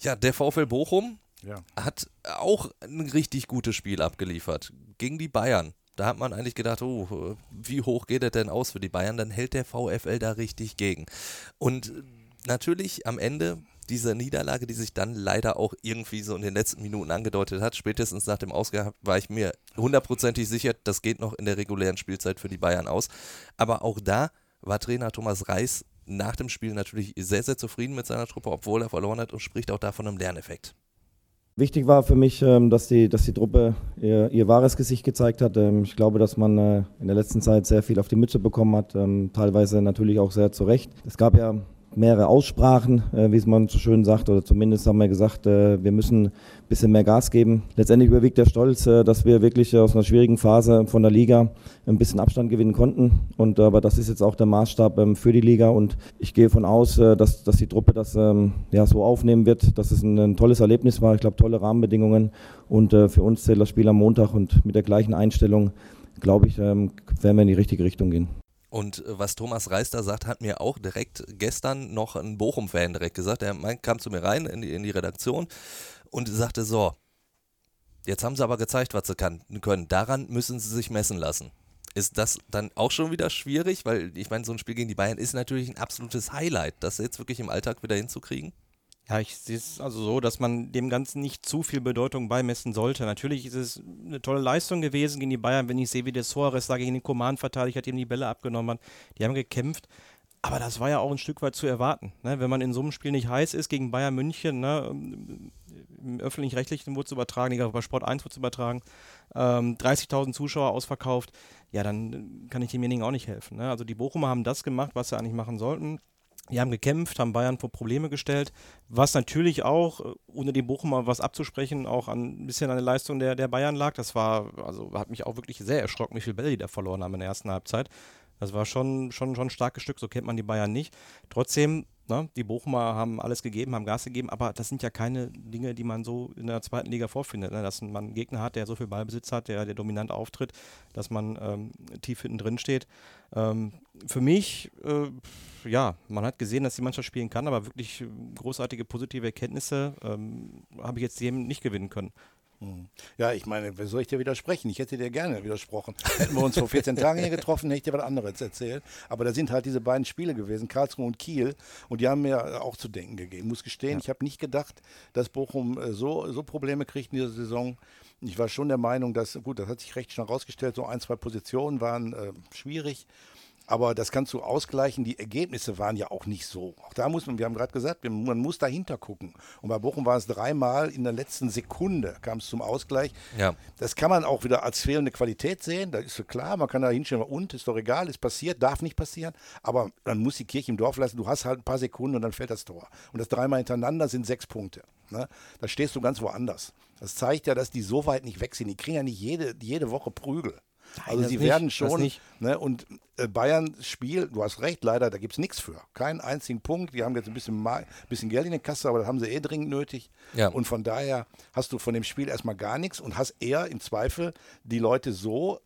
Ja, der VfL Bochum ja. hat auch ein richtig gutes Spiel abgeliefert gegen die Bayern. Da hat man eigentlich gedacht, oh, wie hoch geht er denn aus für die Bayern? Dann hält der VfL da richtig gegen. Und natürlich am Ende diese Niederlage, die sich dann leider auch irgendwie so in den letzten Minuten angedeutet hat, spätestens nach dem Ausgang war ich mir hundertprozentig sicher, das geht noch in der regulären Spielzeit für die Bayern aus. Aber auch da war Trainer Thomas Reis nach dem Spiel natürlich sehr, sehr zufrieden mit seiner Truppe, obwohl er verloren hat und spricht auch da von einem Lerneffekt. Wichtig war für mich, ähm, dass die, dass die Truppe ihr, ihr wahres Gesicht gezeigt hat. Ähm, ich glaube, dass man äh, in der letzten Zeit sehr viel auf die Mütze bekommen hat, ähm, teilweise natürlich auch sehr zu Recht. Es gab ja mehrere Aussprachen, äh, wie es man so schön sagt, oder zumindest haben wir gesagt, äh, wir müssen ein bisschen mehr Gas geben. Letztendlich überwiegt der Stolz, äh, dass wir wirklich aus einer schwierigen Phase von der Liga ein bisschen Abstand gewinnen konnten. Und aber das ist jetzt auch der Maßstab ähm, für die Liga und ich gehe davon aus, äh, dass, dass die Truppe das ähm, ja, so aufnehmen wird, dass es ein, ein tolles Erlebnis war. Ich glaube, tolle Rahmenbedingungen und äh, für uns zählt das Spiel am Montag und mit der gleichen Einstellung, glaube ich, ähm, werden wir in die richtige Richtung gehen. Und äh, was Thomas Reis da sagt, hat mir auch direkt gestern noch ein Bochum-Fan direkt gesagt. Er kam zu mir rein in die, in die Redaktion und sagte so, jetzt haben sie aber gezeigt, was sie kann, können. Daran müssen sie sich messen lassen. Ist das dann auch schon wieder schwierig? Weil ich meine, so ein Spiel gegen die Bayern ist natürlich ein absolutes Highlight, das jetzt wirklich im Alltag wieder hinzukriegen. Ja, ich sehe es also so, dass man dem Ganzen nicht zu viel Bedeutung beimessen sollte. Natürlich ist es eine tolle Leistung gewesen gegen die Bayern, wenn ich sehe, wie der Suarez da gegen den Command verteidigt hat, ihm die Bälle abgenommen hat. Die haben gekämpft. Aber das war ja auch ein Stück weit zu erwarten. Ne? Wenn man in so einem Spiel nicht heiß ist gegen Bayern München, ne? im öffentlich-rechtlichen wurde es übertragen, egal bei Sport 1 wurde es übertragen, ähm, 30.000 Zuschauer ausverkauft, ja, dann kann ich demjenigen auch nicht helfen. Ne? Also die Bochumer haben das gemacht, was sie eigentlich machen sollten. Die haben gekämpft, haben Bayern vor Probleme gestellt, was natürlich auch, äh, ohne dem Bochumer was abzusprechen, auch an, ein bisschen an der Leistung der, der Bayern lag. Das war, also hat mich auch wirklich sehr erschrocken, wie viele Bälle die da verloren haben in der ersten Halbzeit. Das war schon, schon, schon ein starkes Stück, so kennt man die Bayern nicht. Trotzdem Ne? Die Bochumer haben alles gegeben, haben Gas gegeben, aber das sind ja keine Dinge, die man so in der zweiten Liga vorfindet. Ne? Dass man einen Gegner hat, der so viel Ballbesitz hat, der, der dominant auftritt, dass man ähm, tief hinten drin steht. Ähm, für mich, äh, ja, man hat gesehen, dass die Mannschaft spielen kann, aber wirklich großartige positive Erkenntnisse ähm, habe ich jetzt dem nicht gewinnen können. Hm. Ja, ich meine, soll ich dir widersprechen? Ich hätte dir gerne widersprochen. Hätten wir uns vor 14 Tagen hier getroffen, hätte ich dir was anderes erzählt. Aber da sind halt diese beiden Spiele gewesen, Karlsruhe und Kiel. Und die haben mir auch zu denken gegeben. Ich muss gestehen, ja. ich habe nicht gedacht, dass Bochum äh, so, so Probleme kriegt in dieser Saison. Ich war schon der Meinung, dass, gut, das hat sich recht schnell herausgestellt, so ein, zwei Positionen waren äh, schwierig. Aber das kannst du ausgleichen. Die Ergebnisse waren ja auch nicht so. Auch da muss man, wir haben gerade gesagt, man muss dahinter gucken. Und bei Bochum war es dreimal in der letzten Sekunde kam es zum Ausgleich. Ja. Das kann man auch wieder als fehlende Qualität sehen. Da ist so klar, man kann da hinstellen, und ist doch egal, ist passiert, darf nicht passieren. Aber dann muss die Kirche im Dorf lassen. Du hast halt ein paar Sekunden und dann fällt das Tor. Und das dreimal hintereinander sind sechs Punkte. Ne? Da stehst du ganz woanders. Das zeigt ja, dass die so weit nicht weg sind. Die kriegen ja nicht jede, jede Woche Prügel. Also sie nicht, werden schon, ne, und äh, Bayern Spiel, du hast recht, leider, da gibt es nichts für. Keinen einzigen Punkt. Die haben jetzt ein bisschen, bisschen Geld in der Kasse, aber das haben sie eh dringend nötig. Ja. Und von daher hast du von dem Spiel erstmal gar nichts und hast eher im Zweifel die Leute so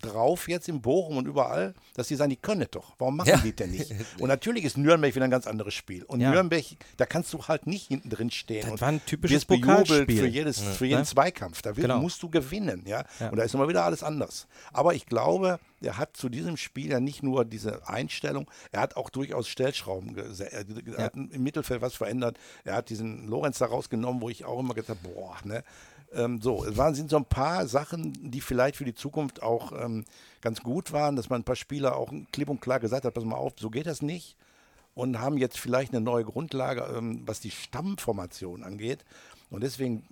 drauf jetzt in Bochum und überall, dass die sagen, die können es doch. Warum machen Ja. die denn nicht? *laughs* Und natürlich ist Nürnberg wieder ein ganz anderes Spiel. Und Ja. Nürnberg, da kannst du halt nicht hinten drin stehen. Das und war ein typisches Pokalspiel. für, jedes, für jeden Ne? Zweikampf. Da Genau. musst du gewinnen. Ja? Ja. Und da ist immer wieder alles anders. Aber ich glaube, er hat zu diesem Spiel ja nicht nur diese Einstellung, er hat auch durchaus Stellschrauben gesetzt. Er er hat im Mittelfeld was verändert. Er hat diesen Lorenz da rausgenommen, wo ich auch immer gesagt habe, boah, ne? Ähm, so, es waren, sind so ein paar Sachen, die vielleicht für die Zukunft auch ähm, ganz gut waren, dass man ein paar Spieler auch klipp und klar gesagt hat, pass mal auf, so geht das nicht. Und haben jetzt vielleicht eine neue Grundlage, ähm, was die Stammformation angeht. Und deswegen,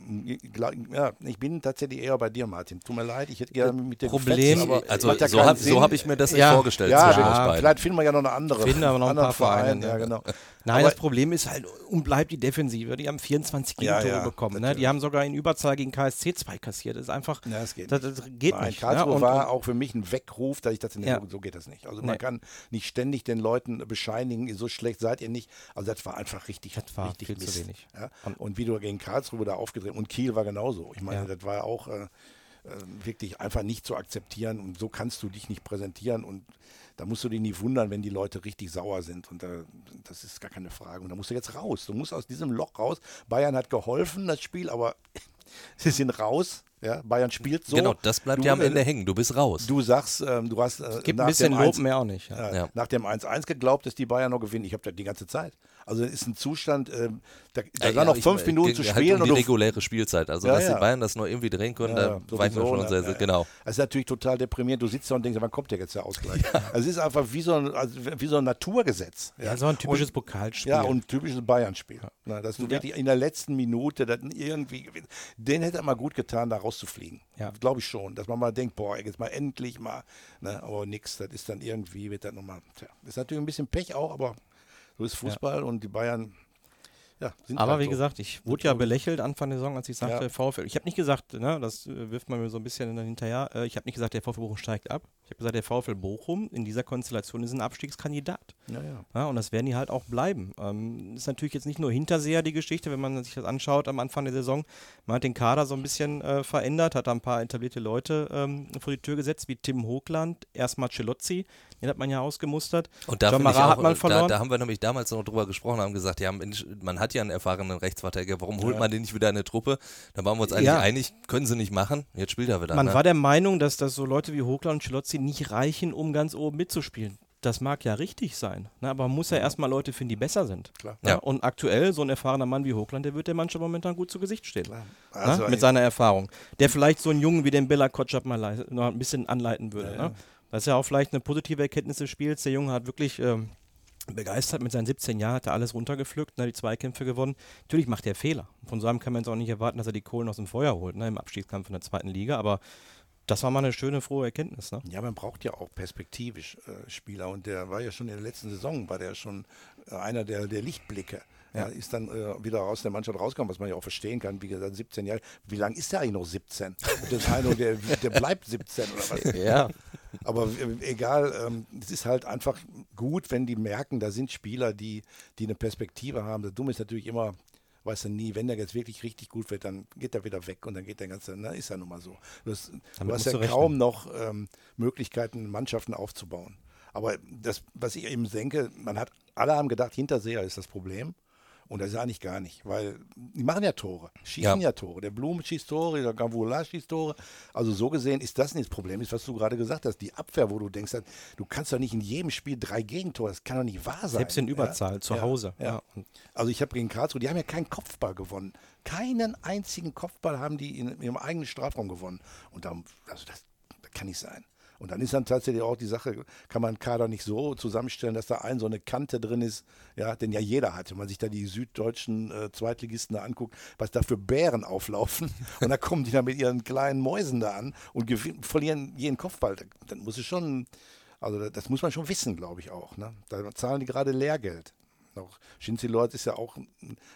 ja, ich bin tatsächlich eher bei dir, Martin. Tut mir leid, ich hätte gerne mit dir Problem- aber Also ja so habe so hab ich mir das nicht Ja. vorgestellt ja, ja, vielleicht finden wir ja noch eine andere. Finden wir noch ein paar Vereine, Ja, ja. genau. Nein, Aber- das Problem ist halt und bleibt die Defensive. Die haben 24 Ja, Gegentore ja, bekommen. Ne? Die haben sogar in Überzahl gegen KSC 2 kassiert. Das ist einfach. Ja, das geht das, das geht Nein, nicht. Karlsruhe ne? Und- war und- auch für mich ein Weckruf, dass ich dachte, nee, so, so geht das nicht. Also man Nee. kann nicht ständig den Leuten bescheinigen, so schlecht seid ihr nicht. Also das war einfach richtig, Das war richtig viel zu Mist. wenig. Ja? Und wie du gegen Karlsruhe da aufgedreht und Kiel war genauso. Ich meine, das war auch äh, wirklich einfach nicht zu akzeptieren und so kannst du dich nicht präsentieren und da musst du dich nicht wundern, wenn die Leute richtig sauer sind und da, das ist gar keine Frage. Und da musst du jetzt raus. Du musst aus diesem Loch raus. Bayern hat geholfen, das Spiel, aber *laughs* sie sind raus. Ja? Bayern spielt so. genau, das bleibt Du, ja am äh, Ende hängen. Du bist raus. Du sagst, ähm, du hast äh, Gibt nach ein bisschen dem Lob 1 mehr auch nicht. Ja. ja, Ja. nach dem 1-1 geglaubt, dass die Bayern noch gewinnen. Ich habe das die ganze Zeit. Also es ist ein Zustand, ähm, da, da Äh, waren ja, noch fünf Minuten ging zu halt spielen um die reguläre Spielzeit. Also, Ja, dass ja. die Bayern das noch irgendwie drehen können, Ja, da mir sowieso, schon ne? sehr, sehr, Ja, genau. Das ist natürlich total deprimierend. Du sitzt da und denkst, wann kommt der jetzt der Ausgleich? Also es ist einfach wie so ein, also wie so ein Naturgesetz. Ja, so ein typisches und, Pokalspiel. Ja, und ein typisches Bayern-Spiel. Dass du Ja. wirklich in der letzten Minute das irgendwie gewinnt. Den hätte er mal gut getan, da rauszufliegen. Ja. Glaube ich schon. Dass man mal denkt, boah, jetzt mal endlich mal. Ne? Aber nix, das ist dann irgendwie, wird dann nochmal. Tja, ist natürlich ein bisschen Pech auch, aber so ist Fußball und die Bayern. Ja, sind Aber halt wie so. gesagt, ich wurde ja belächelt Anfang der Saison, als ich sagte, Ja. VfL. Ich habe nicht gesagt, ne, das äh, wirft man mir so ein bisschen hinterher, äh, ich habe nicht gesagt, der VfL Bochum steigt ab. Ich habe gesagt, der VfL Bochum in dieser Konstellation ist ein Abstiegskandidat. Ja, ja. Ja, und das werden die halt auch bleiben. Ähm, ist natürlich jetzt nicht nur Hinterseher die Geschichte, wenn man sich das anschaut am Anfang der Saison. Man hat den Kader so ein bisschen äh, verändert, hat da ein paar etablierte Leute ähm, vor die Tür gesetzt, wie Tim Hochland, erstmal Celozzi, den hat man ja ausgemustert. Und da, auch, hat man da, verloren. da haben wir nämlich damals noch drüber gesprochen, haben gesagt, ja, man hat ja einen erfahrenen Rechtsverteidiger, warum holt man den nicht wieder in eine Truppe? Da waren wir uns eigentlich Ja. einig, können sie nicht machen. Jetzt spielt er wieder. Man ne? war der Meinung, dass das so Leute wie Hochland und Celozzi nicht reichen, um ganz oben mitzuspielen. Das mag ja richtig sein, ne, aber man muss ja erstmal Leute finden, die besser sind. Klar. Ja. Ja. Und aktuell, so ein erfahrener Mann wie Hochland, der wird der Mannschaft momentan gut zu Gesicht stehen. Also, ne, mit seiner Erfahrung. Der vielleicht so einen Jungen wie den Bella Kotschap mal noch ein bisschen anleiten würde. Ne? Das ist ja auch vielleicht eine positive Erkenntnis des Spiels. Der Junge hat wirklich ähm, begeistert mit seinen 17 Jahren, hat er alles runtergepflückt, ne, die Zweikämpfe gewonnen. Natürlich macht er Fehler. Von so einem kann man jetzt auch nicht erwarten, dass er die Kohlen aus dem Feuer holt, ne, im Abstiegskampf in der zweiten Liga, aber das war mal eine schöne, frohe Erkenntnis. Ne? Ja, man braucht ja auch perspektivisch äh, Spieler und der war ja schon in der letzten Saison, war der schon äh, einer der, der Lichtblicke. Ja. ist dann äh, wieder aus der Mannschaft rausgekommen, was man ja auch verstehen kann. Wie gesagt, 17 Jahre. Wie lange ist der eigentlich noch 17? Und das einer, der, der bleibt 17 oder was? *laughs* Ja. Aber äh, egal, ähm, es ist halt einfach gut, wenn die merken, da sind Spieler, die, die eine Perspektive haben. Das Dumme ist natürlich immer, weißt du nie, wenn der jetzt wirklich richtig gut wird, dann geht er wieder weg und dann geht der ganze, na, ist ja nun mal so. Du hast, du hast ja du kaum noch ähm, Möglichkeiten, Mannschaften aufzubauen. Aber das, was ich eben denke, man hat, alle haben gedacht, Hinterseher ist das Problem. Und das ist eigentlich gar nicht, weil die machen ja Tore, schießen ja, Ja. Tore. Der Blum schießt Tore, der Gavula schießt Tore. Also so gesehen ist das nicht das Problem, ist, was du gerade gesagt hast. Die Abwehr, wo du denkst, du kannst doch nicht in jedem Spiel drei Gegentore, das kann doch nicht wahr sein. Selbst in ja? Überzahl, zu Ja, Hause. Ja. Also ich habe gegen Karlsruhe, die haben ja keinen Kopfball gewonnen. Keinen einzigen Kopfball haben die in ihrem eigenen Strafraum gewonnen. Und da, also das, das kann nicht sein. Und dann ist dann tatsächlich auch die Sache, kann man einen Kader nicht so zusammenstellen, dass da ein so eine Kante drin ist, ja, den ja jeder hat. Wenn man sich da die süddeutschen äh, Zweitligisten da anguckt, was da für Bären auflaufen *laughs* und da kommen die da mit ihren kleinen Mäusen da an und verlieren jeden Kopfball, dann muss es schon, also das, das muss man schon wissen, glaube ich auch. Ne? Da zahlen die gerade Lehrgeld. Noch Shinzi Lord ist ja auch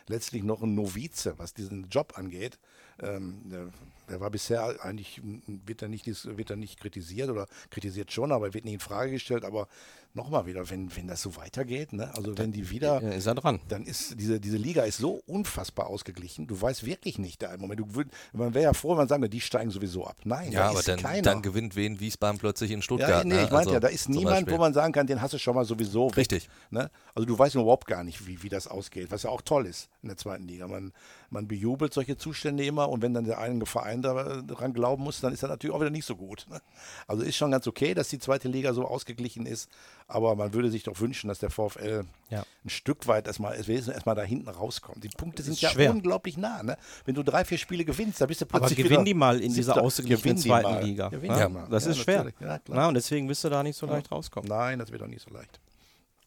letztlich noch ein Novize, was diesen Job angeht. Ähm, der war bisher eigentlich, wird er nicht, wird er nicht kritisiert oder kritisiert schon, aber wird nicht in Frage gestellt. Aber nochmal wieder, wenn, wenn das so weitergeht, ne? also wenn die wieder, Ja, ist er dran. dann ist diese, diese Liga ist so unfassbar ausgeglichen. Du weißt wirklich nicht da im Moment. Du würd, man wäre ja froh, wenn man sagen würde, die steigen sowieso ab. Nein, Ja, da aber ist dann, keiner. dann gewinnt Wien Wiesbaden plötzlich in Stuttgart. Ja, nee, ne? ich meinte Also ja, da ist niemand, wo man sagen kann, den hast du schon mal sowieso. Richtig. Ne? Also du weißt überhaupt gar nicht, wie, wie das ausgeht, was ja auch toll ist in der zweiten Liga. Man, man bejubelt solche Zustände immer und wenn dann der eigene Verein da- daran glauben muss, dann ist er natürlich auch wieder nicht so gut. Ne? Also ist schon ganz okay, dass die zweite Liga so ausgeglichen ist, aber man würde sich doch wünschen, dass der VfL Ja. ein Stück weit erstmal, es wäre erstmal da hinten rauskommt. Die Punkte sind ja schwer. unglaublich nah. Ne? Wenn du drei, vier Spiele gewinnst, da bist du Aber plötzlich gewinn wieder die mal in dieser ausgeglichenen Gewinn zweiten mal. Liga. Gewinn Ja, mal. das Ja, ist schwer. Na, und deswegen wirst du da nicht so leicht rauskommen. Nein, das wird auch nicht so leicht.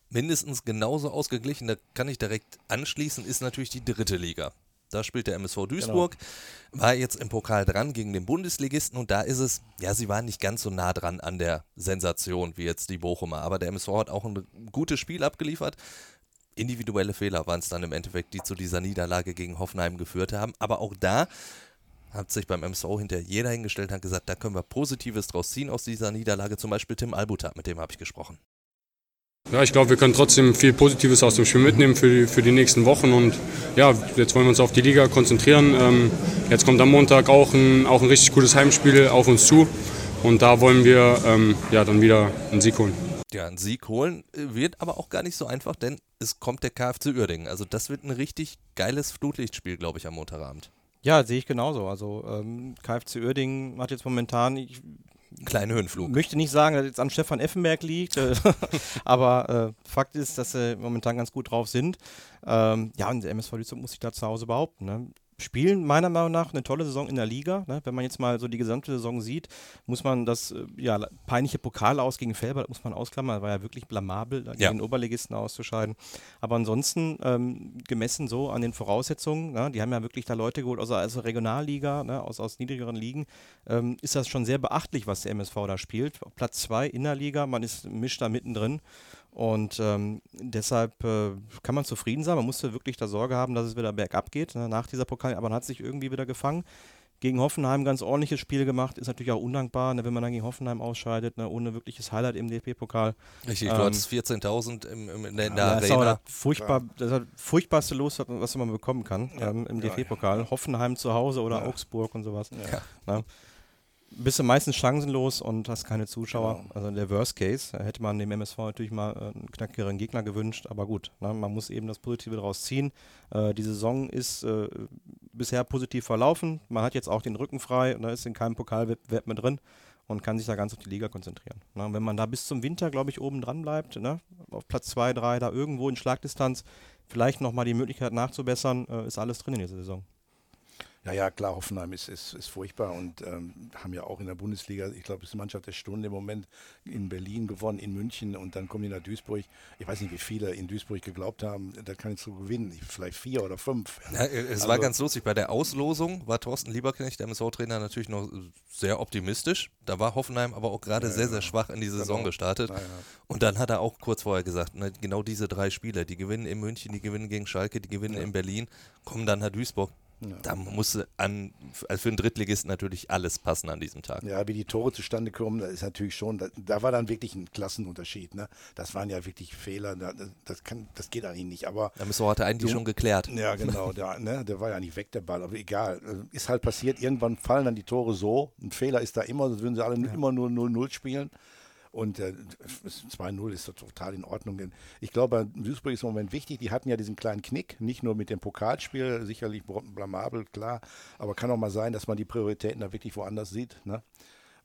mindestens genauso ausgeglichen, da kann ich direkt anschließen, ist natürlich die dritte Liga. Da spielt der MSV Duisburg, war jetzt im Pokal dran gegen den Bundesligisten und da ist es, ja, sie waren nicht ganz so nah dran an der Sensation wie jetzt die Bochumer, aber der MSV hat auch ein gutes Spiel abgeliefert. Individuelle Fehler waren es dann im Endeffekt, die zu dieser Niederlage gegen Hoffenheim geführt haben, aber auch da hat sich beim MSV hinter jeder hingestellt und hat gesagt, da können wir Positives draus ziehen aus dieser Niederlage, zum Beispiel Tim Albutat, mit dem habe ich gesprochen. Ja, ich glaube, wir können trotzdem viel Positives aus dem Spiel mitnehmen für die, für die nächsten Wochen. Und ja, jetzt wollen wir uns auf die Liga konzentrieren. Ähm, jetzt kommt am Montag auch ein, auch ein richtig gutes Heimspiel auf uns zu. Und da wollen wir ähm, ja, dann wieder einen Sieg holen. Ja, einen Sieg holen wird aber auch gar nicht so einfach, denn es kommt der KFC Uerdingen. Also das wird ein richtig geiles Flutlichtspiel, glaube ich, am Montagabend. Ja, sehe ich genauso. Also ähm, KFC Uerdingen hat jetzt momentan, ich Kleinen Höhenflug. möchte nicht sagen, dass es jetzt an Stefan Effenberg liegt, äh, *laughs* aber äh, Fakt ist, dass sie momentan ganz gut drauf sind. Ähm, ja, und der MSV Duisburg muss sich da zu Hause behaupten. Ne? Spielen meiner Meinung nach eine tolle Saison in der Liga. Ne? Wenn man jetzt mal so die gesamte Saison sieht, muss man das äh, ja, peinliche Pokal aus gegen Felber, muss man ausklammern, war ja wirklich blamabel, Ja. den Oberligisten auszuscheiden. Aber ansonsten, ähm, gemessen so an den Voraussetzungen, ne? die haben ja wirklich da Leute geholt aus der also Regionalliga, ne? aus, aus niedrigeren Ligen, ähm, ist das schon sehr beachtlich, was der MSV da spielt. Platz 2 in der Liga, man ist mischt da mittendrin. Und ähm, deshalb äh, kann man zufrieden sein. Man musste wirklich da Sorge haben, dass es wieder bergab geht ne, nach dieser Pokal, aber man hat sich irgendwie wieder gefangen. Gegen Hoffenheim ganz ordentliches Spiel gemacht, ist natürlich auch undankbar, ne, wenn man dann gegen Hoffenheim ausscheidet, ne, ohne wirkliches Highlight im DFB-Pokal. Richtig, du Ähm, hattest 14.000 im, im, in der, in der Ja, das ist Arena. das, furchtbar, das ist das furchtbarste Los, was man bekommen kann ähm, im DFB-Pokal. Hoffenheim zu Hause oder Augsburg und sowas. Ja. Bist du meistens chancenlos und hast keine Zuschauer. Genau. Also der Worst Case. Da hätte man dem MSV natürlich mal äh, einen knackigeren Gegner gewünscht, aber gut, ne, man muss eben das Positive daraus ziehen. Äh, die Saison ist äh, bisher positiv verlaufen. Man hat jetzt auch den Rücken frei und da ist in keinem Pokalwettbewerb mehr drin und kann sich da ganz auf die Liga konzentrieren. Ne, wenn man da bis zum Winter, glaube ich, oben dran bleibt, ne, auf Platz 2, 3, da irgendwo in Schlagdistanz, vielleicht nochmal die Möglichkeit nachzubessern, äh, ist alles drin in dieser Saison. Ja, ja, klar, Hoffenheim ist, ist, ist furchtbar und ähm, haben ja auch in der Bundesliga, ich glaube, ist die Mannschaft der Stunde im Moment in Berlin gewonnen, in München und dann kommen die nach Duisburg. Ich weiß nicht, wie viele in Duisburg geglaubt haben, da kann ich so gewinnen. Vielleicht vier oder fünf. Ja, es Also- war ganz lustig. Bei der Auslosung war Thorsten Lieberknecht, der MSV-Trainer, natürlich noch sehr optimistisch. Da war Hoffenheim aber auch gerade sehr, sehr schwach in die Saison Genau. gestartet. Ja, ja. Und dann hat er auch kurz vorher gesagt, na, genau diese drei Spiele, die gewinnen in München, die gewinnen gegen Schalke, die gewinnen in Berlin, kommen dann nach Duisburg. Da musste an, also für einen Drittligisten natürlich alles passen an diesem Tag. Ja, wie die Tore zustande kommen, das ist natürlich schon, da, da war dann wirklich ein Klassenunterschied. Ne? Das waren ja wirklich Fehler, da, das, kann, das geht eigentlich nicht. Aber Der MSV hatte eigentlich Du- schon geklärt. Ja, genau. *laughs* Der, ne, der war ja nicht weg, der Ball. Aber egal. Äh, Ist halt passiert. Irgendwann fallen dann die Tore so. Ein Fehler ist da immer, sonst würden sie alle immer nur 0-0 spielen. Und äh, 2-0 ist total in Ordnung. Ich glaube, Duisburg ist im Moment wichtig. Die hatten ja diesen kleinen Knick, nicht nur mit dem Pokalspiel, sicherlich blamabel, klar. Aber kann auch mal sein, dass man die Prioritäten da wirklich woanders sieht. Ne?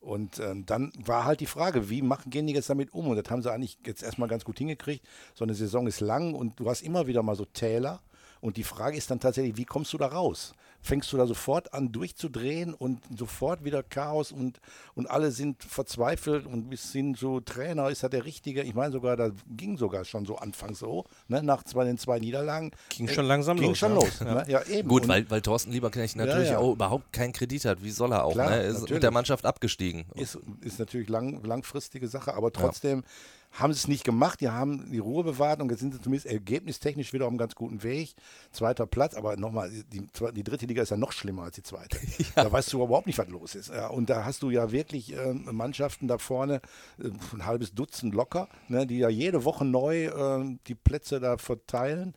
Und ähm, dann war halt die Frage, wie machen, gehen die jetzt damit um? Und das haben sie eigentlich jetzt erstmal ganz gut hingekriegt. So eine Saison ist lang und du hast immer wieder mal so Täler. Und die Frage ist dann tatsächlich, wie kommst du da raus? Fängst du da sofort an durchzudrehen und sofort wieder Chaos und, und alle sind verzweifelt und bis hin zu Trainer, ist das der Richtige? Ich meine sogar, da ging sogar schon so anfangs so, ne, nach zwei, den zwei Niederlagen. Ging schon langsam ging los, schon ja. los. Ne? Ja, eben. Gut, Und- weil, weil Thorsten Lieberknecht natürlich ja. auch überhaupt keinen Kredit hat. Wie soll er auch? Klar, ne? Er ist natürlich. mit der Mannschaft abgestiegen. ist, ist natürlich lang, langfristige Sache, aber trotzdem haben sie es nicht gemacht, die haben die Ruhe bewahrt und jetzt sind sie zumindest ergebnistechnisch wieder auf einem ganz guten Weg. Zweiter Platz, aber nochmal, die, die dritte Liga ist ja noch schlimmer als die zweite. *laughs* Ja. Da weißt du überhaupt nicht, was los ist. Und da hast du ja wirklich äh, Mannschaften da vorne, äh, ein halbes Dutzend locker, ne, die ja jede Woche neu äh, die Plätze da verteilen.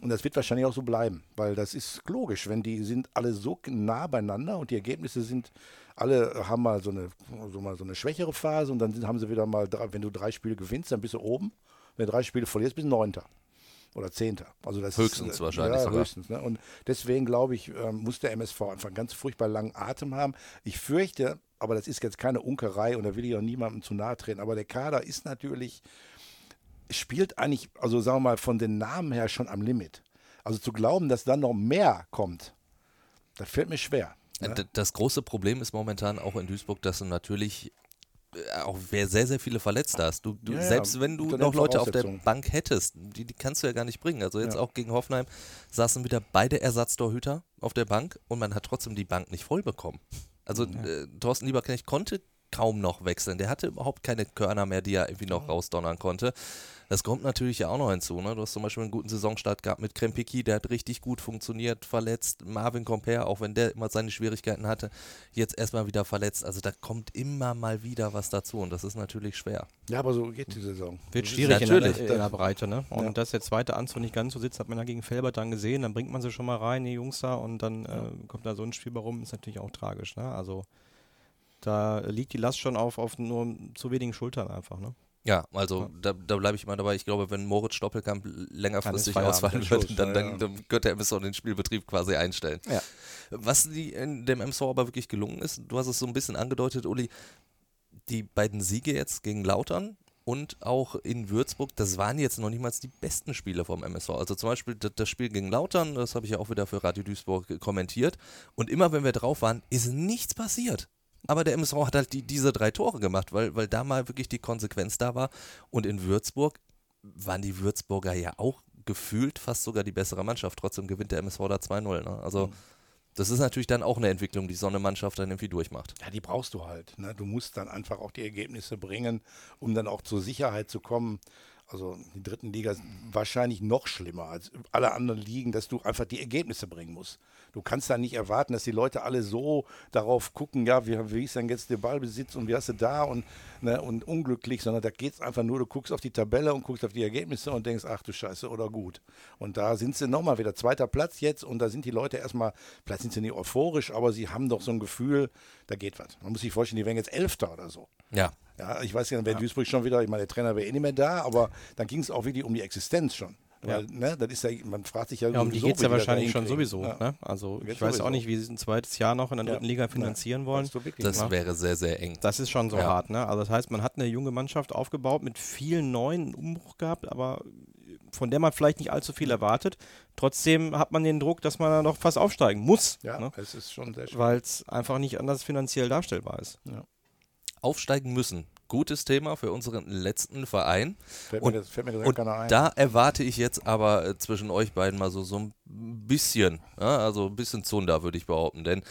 Und das wird wahrscheinlich auch so bleiben, weil das ist logisch, wenn die sind alle so nah beieinander und die Ergebnisse sind, alle haben mal so eine, so mal so eine schwächere Phase und dann haben sie wieder mal, wenn du drei Spiele gewinnst, dann bist du oben. Wenn du drei Spiele verlierst, bist du Neunter oder Zehnter. Also das höchstens ist, wahrscheinlich ja, sogar. Höchstens, ne? Und deswegen glaube ich, ähm, muss der MSV einfach einen ganz furchtbar langen Atem haben. Ich fürchte, aber das ist jetzt keine Unkerei und da will ich auch niemandem zu nahe treten, aber der Kader ist natürlich spielt eigentlich, also sagen wir mal, von den Namen her schon am Limit. Also zu glauben, dass dann noch mehr kommt, das fällt mir schwer. Das große Problem ist momentan auch in Duisburg, dass du natürlich äh, auch sehr, sehr viele Verletzte hast. Du, du Ja, selbst ja, wenn du noch Leute auf der. Bank hättest, die, die kannst du ja gar nicht bringen. Also jetzt Ja. auch gegen Hoffenheim saßen wieder beide Ersatztorhüter auf der Bank und man hat trotzdem die Bank nicht voll bekommen. Also äh, Thorsten Lieberknecht konnte kaum noch wechseln. Der hatte überhaupt keine Körner mehr, die er irgendwie noch rausdonnern konnte. Das kommt natürlich ja auch noch hinzu. Ne? Du hast zum Beispiel einen guten Saisonstart gehabt mit Krempiki, der hat richtig gut funktioniert, verletzt. Marvin Comper, auch wenn der immer seine Schwierigkeiten hatte, jetzt erstmal wieder verletzt. Also da kommt immer mal wieder was dazu und das ist natürlich schwer. Ja, aber so geht die Saison. Wird schwierig in natürlich. der, in der Breite, ne? Und Ja. dass der zweite Anzug nicht ganz so sitzt, hat man ja gegen Felbert dann gesehen. Dann bringt man sie schon mal rein, die Jungs da, und dann äh, kommt da so ein Spiel bei rum, ist natürlich auch tragisch, ne? Also da liegt die Last schon auf, auf nur zu wenigen Schultern einfach, ne? Ja, also da, da bleibe ich mal dabei. Ich glaube, wenn Moritz Stoppelkamp längerfristig ausfallen würde, dann, ja, dann, ja. dann könnte der MSV den Spielbetrieb quasi einstellen. Ja. Was die in dem MSV aber wirklich gelungen ist, du hast es so ein bisschen angedeutet, Uli, die beiden Siege jetzt gegen Lautern und auch in Würzburg, das waren jetzt noch niemals die besten Spiele vom MSV. Also zum Beispiel das, das Spiel gegen Lautern, das habe ich ja auch wieder für Radio Duisburg kommentiert. Und immer wenn wir drauf waren, ist nichts passiert. Aber der MSV hat halt die, diese drei Tore gemacht, weil, weil da mal wirklich die Konsequenz da war. Und in Würzburg waren die Würzburger ja auch gefühlt fast sogar die bessere Mannschaft. Trotzdem gewinnt der MSV da 2-0. Ne? Also das ist natürlich dann auch eine Entwicklung, die so eine Mannschaft dann irgendwie durchmacht. Ja, die brauchst du halt. Ne? Du musst dann einfach auch die Ergebnisse bringen, um dann auch zur Sicherheit zu kommen. Also die dritten Liga ist wahrscheinlich noch schlimmer als alle anderen Ligen, dass du einfach die Ergebnisse bringen musst. Du kannst da nicht erwarten, dass die Leute alle so darauf gucken, ja, wie, wie ist denn jetzt der Ballbesitz und wie hast du da und, ne, und unglücklich, sondern da geht es einfach nur, du guckst auf die Tabelle und guckst auf die Ergebnisse und denkst, ach du Scheiße, oder gut. Und da sind sie nochmal wieder zweiter Platz jetzt und da sind die Leute erstmal, vielleicht sind sie nicht euphorisch, aber sie haben doch so ein Gefühl, da geht was. Man muss sich vorstellen, die wären jetzt Elfter oder so. Ja, Ja, ich weiß ja, wäre Duisburg schon wieder, ich meine, der Trainer wäre eh nicht mehr da, aber dann ging es auch wirklich um die Existenz schon. Weil, ne, das ist ja, man fragt sich ja, Ja, um die geht es wie ja wahrscheinlich da schon sowieso. Ja. Ne? Also Geht ich weiß sowieso. auch nicht, wie sie ein zweites Jahr noch in der Ja. dritten Liga finanzieren wollen. Das nicht. wäre sehr, sehr eng. Das ist schon so Ja. hart, ne? Also das heißt, man hat eine junge Mannschaft aufgebaut mit vielen neuen einen Umbruch gehabt, aber von der man vielleicht nicht allzu viel erwartet. Trotzdem hat man den Druck, dass man dann doch fast aufsteigen muss, Ja, ne? es ist schon sehr schön. weil es einfach nicht anders finanziell darstellbar ist. Aufsteigen müssen. Gutes Thema für unseren letzten Verein. Fällt Und, mir, das, fällt mir das und keiner ein. da erwarte ich jetzt aber äh, zwischen euch beiden mal so, so ein bisschen, ja, also ein bisschen Zunder, würde ich behaupten. Denn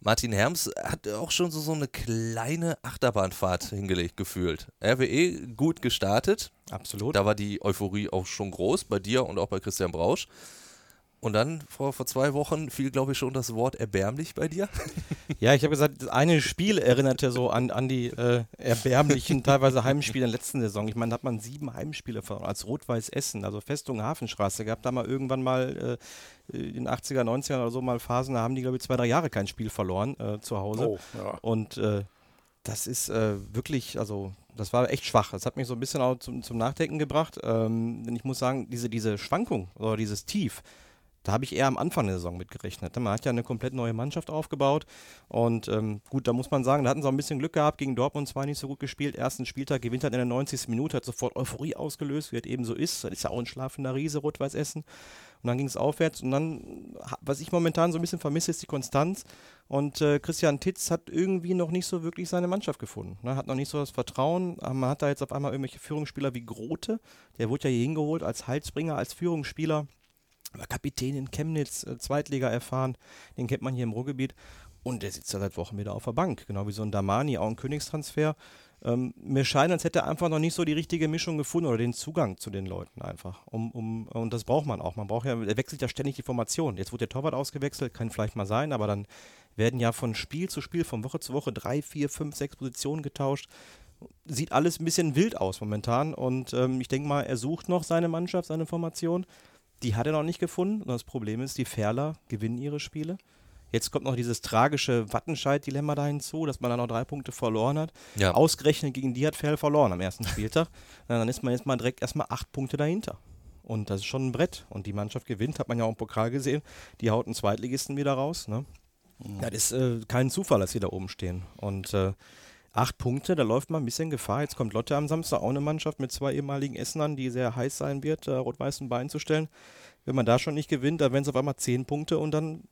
Martin Herms hat auch schon so, so eine kleine Achterbahnfahrt hingelegt gefühlt. RWE gut gestartet. Absolut. Da war die Euphorie auch schon groß, bei dir und auch bei Christian Brausch. Und dann vor, vor zwei Wochen fiel, glaube ich, schon das Wort erbärmlich bei dir. *laughs* Ja, ich habe gesagt, das eine Spiel erinnerte so an, an die äh, erbärmlichen, teilweise Heimspiele in der letzten Saison. Ich meine, da hat man sieben Heimspiele verloren, als Rot-Weiß Essen, also Festung Hafenstraße gehabt. Da mal irgendwann mal äh, in den 80er, 90er oder so mal Phasen, da haben die, glaube ich, zwei, drei Jahre kein Spiel verloren äh, zu Hause. Oh, ja. Und äh, das ist äh, wirklich, also das war echt schwach. Das hat mich so ein bisschen auch zum, zum Nachdenken gebracht. Ähm, denn ich muss sagen, diese, diese Schwankung oder dieses Tief, da habe ich eher am Anfang der Saison mit gerechnet. Man hat ja eine komplett neue Mannschaft aufgebaut. Und ähm, gut, da muss man sagen, da hatten sie auch ein bisschen Glück gehabt. Gegen Dortmund zwar nicht so gut gespielt. Ersten Spieltag gewinnt hat in der 90. Minute, hat sofort Euphorie ausgelöst, wie es eben so ist. Das ist ja auch ein schlafender Riese, Rot-Weiß Essen. Und dann ging es aufwärts. Und dann, was ich momentan so ein bisschen vermisse, ist die Konstanz. Und äh, Christian Titz hat irgendwie noch nicht so wirklich seine Mannschaft gefunden. Ne? Hat noch nicht so das Vertrauen. Man hat da jetzt auf einmal irgendwelche Führungsspieler wie Grote. Der wurde ja hier hingeholt als Heilsbringer, als Führungsspieler. War Kapitän in Chemnitz, äh, Zweitliga erfahren, den kennt man hier im Ruhrgebiet. Und der sitzt ja seit Wochen wieder auf der Bank, genau wie so ein Damani, auch ein Königstransfer. Ähm, mir scheint, als hätte er einfach noch nicht so die richtige Mischung gefunden oder den Zugang zu den Leuten einfach. Um, um, und das braucht man auch. Man braucht ja, er wechselt ja ständig die Formation. Jetzt wurde der Torwart ausgewechselt, kann vielleicht mal sein, aber dann werden ja von Spiel zu Spiel, von Woche zu Woche drei, vier, fünf, sechs Positionen getauscht. Sieht alles ein bisschen wild aus momentan und ähm, ich denke mal, er sucht noch seine Mannschaft, seine Formation. Die hat er noch nicht gefunden. Und das Problem ist, die Ferler gewinnen ihre Spiele. Jetzt kommt noch dieses tragische Wattenscheid-Dilemma da hinzu, dass man da noch drei Punkte verloren hat. Ja. Ausgerechnet gegen die hat Ferl verloren am ersten Spieltag. *laughs* Dann ist man jetzt mal direkt erstmal acht Punkte dahinter. Und das ist schon ein Brett. Und die Mannschaft gewinnt, hat man ja auch im Pokal gesehen. Die haut einen Zweitligisten wieder raus. Ne? Das ist äh, kein Zufall, dass sie da oben stehen. Und äh, acht Punkte, da läuft man ein bisschen Gefahr. Jetzt kommt Lotte am Samstag, auch eine Mannschaft mit zwei ehemaligen Essenern, die sehr heiß sein wird, äh, rot-weißen Bein zu stellen. Wenn man da schon nicht gewinnt, dann werden es auf einmal zehn Punkte und dann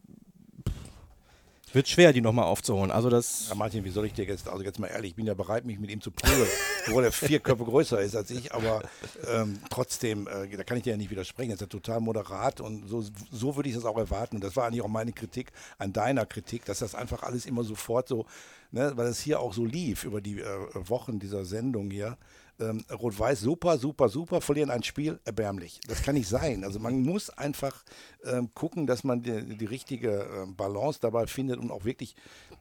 wird schwer, die nochmal aufzuholen. Also das. Ja, Martin, wie soll ich dir jetzt, also jetzt mal ehrlich, ich bin ja bereit, mich mit ihm zu prügeln, *laughs* obwohl er vier Köpfe größer ist als ich, aber ähm, trotzdem, äh, da kann ich dir ja nicht widersprechen, er ist ja total moderat und so, so würde ich das auch erwarten. Und das war eigentlich auch meine Kritik an deiner Kritik, dass das einfach alles immer sofort so, ne, weil es hier auch so lief über die äh, Wochen dieser Sendung hier. Ähm, Rot-Weiß super, super, super, verlieren ein Spiel, erbärmlich. Das kann nicht sein. Also man muss einfach ähm, gucken, dass man die, die richtige ähm, Balance dabei findet und auch wirklich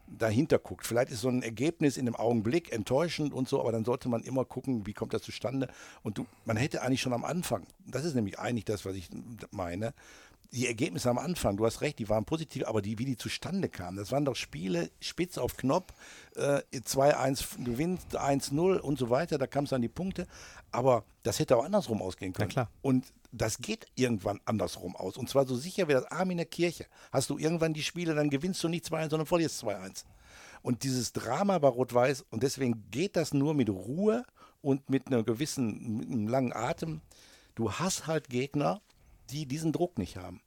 dahinter guckt. Vielleicht ist so ein Ergebnis in dem Augenblick enttäuschend und so, aber dann sollte man immer gucken, wie kommt das zustande. Und du, man hätte eigentlich schon am Anfang, das ist nämlich eigentlich das, was ich meine, die Ergebnisse am Anfang, du hast recht, die waren positiv, aber die, wie die zustande kamen, das waren doch Spiele spitz auf Knopf, äh, 2-1 gewinnt, 1-0 und so weiter, da kam es an die Punkte, aber das hätte auch andersrum ausgehen können. klar. Und das geht irgendwann andersrum aus. Und zwar so sicher wie das Arm in der Kirche. Hast du irgendwann die Spiele, dann gewinnst du nicht 2-1, sondern verlierst 2-1. Und dieses Drama bei Rot-Weiß, und deswegen geht das nur mit Ruhe und mit einer gewissen, mit einem langen Atem. Du hast halt Gegner, die diesen Druck nicht haben.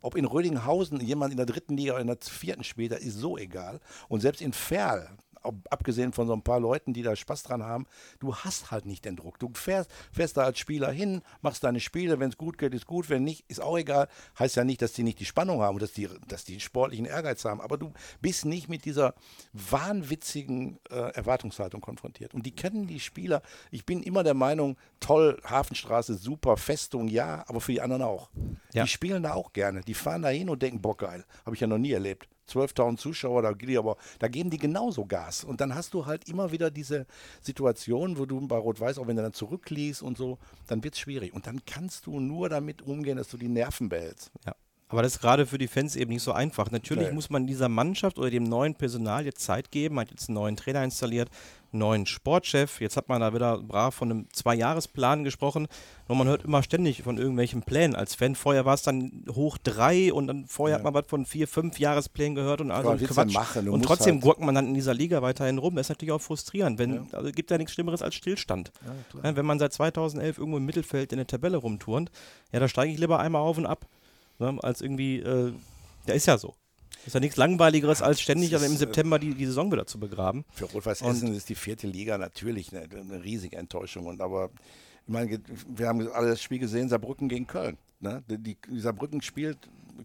Ob in Rödinghausen jemand in der dritten Liga oder in der vierten spielt, das ist so egal. Und selbst in Ferl, abgesehen von so ein paar Leuten, die da Spaß dran haben, du hast halt nicht den Druck. Du fährst, fährst da als Spieler hin, machst deine Spiele, wenn es gut geht, ist gut, wenn nicht, ist auch egal. Heißt ja nicht, dass die nicht die Spannung haben und dass die, dass die sportlichen Ehrgeiz haben, aber du bist nicht mit dieser wahnwitzigen äh, Erwartungshaltung konfrontiert. Und die kennen die Spieler. Ich bin immer der Meinung, toll, Hafenstraße, super, Festung, ja, aber für die anderen auch. Ja. Die spielen da auch gerne. Die fahren da hin und denken, boah, geil. Habe ich ja noch nie erlebt. 12.000 Zuschauer, da, aber, da geben die genauso Gas. Und dann hast du halt immer wieder diese Situation, wo du bei Rot-Weiß, auch wenn du dann zurückliegst und so, dann wird es schwierig. Und dann kannst du nur damit umgehen, dass du die Nerven behältst. Ja. Aber das ist gerade für die Fans eben nicht so einfach. Natürlich Nee. muss man dieser Mannschaft oder dem neuen Personal jetzt Zeit geben. Man hat jetzt einen neuen Trainer installiert, einen neuen Sportchef. Jetzt hat man da wieder brav von einem Zwei-Jahres-Plan gesprochen. Und man hört immer ständig von irgendwelchen Plänen. Als Fan vorher war es dann hoch drei und dann vorher hat man was von vier, fünf Jahresplänen gehört und also ein denn Quatsch. machen? Und trotzdem halt- gurkt man dann in dieser Liga weiterhin rum. Das ist natürlich auch frustrierend. Wenn, Also gibt ja nichts Schlimmeres als Stillstand. Ja, wenn man seit 2011 irgendwo im Mittelfeld in der Tabelle rumturnt, ja, da steige ich lieber einmal auf und ab. Ne, als irgendwie, äh, ja, ist ja so. Ist ja nichts Langweiligeres, als ständig also im ist, äh, September die, die Saison wieder zu begraben. Für Rot-Weiß Essen ist die vierte Liga natürlich eine, eine riesige Enttäuschung. Und aber ich meine, wir haben alle das Spiel gesehen, Saarbrücken gegen Köln. Ne? Die, die Saarbrücken spielt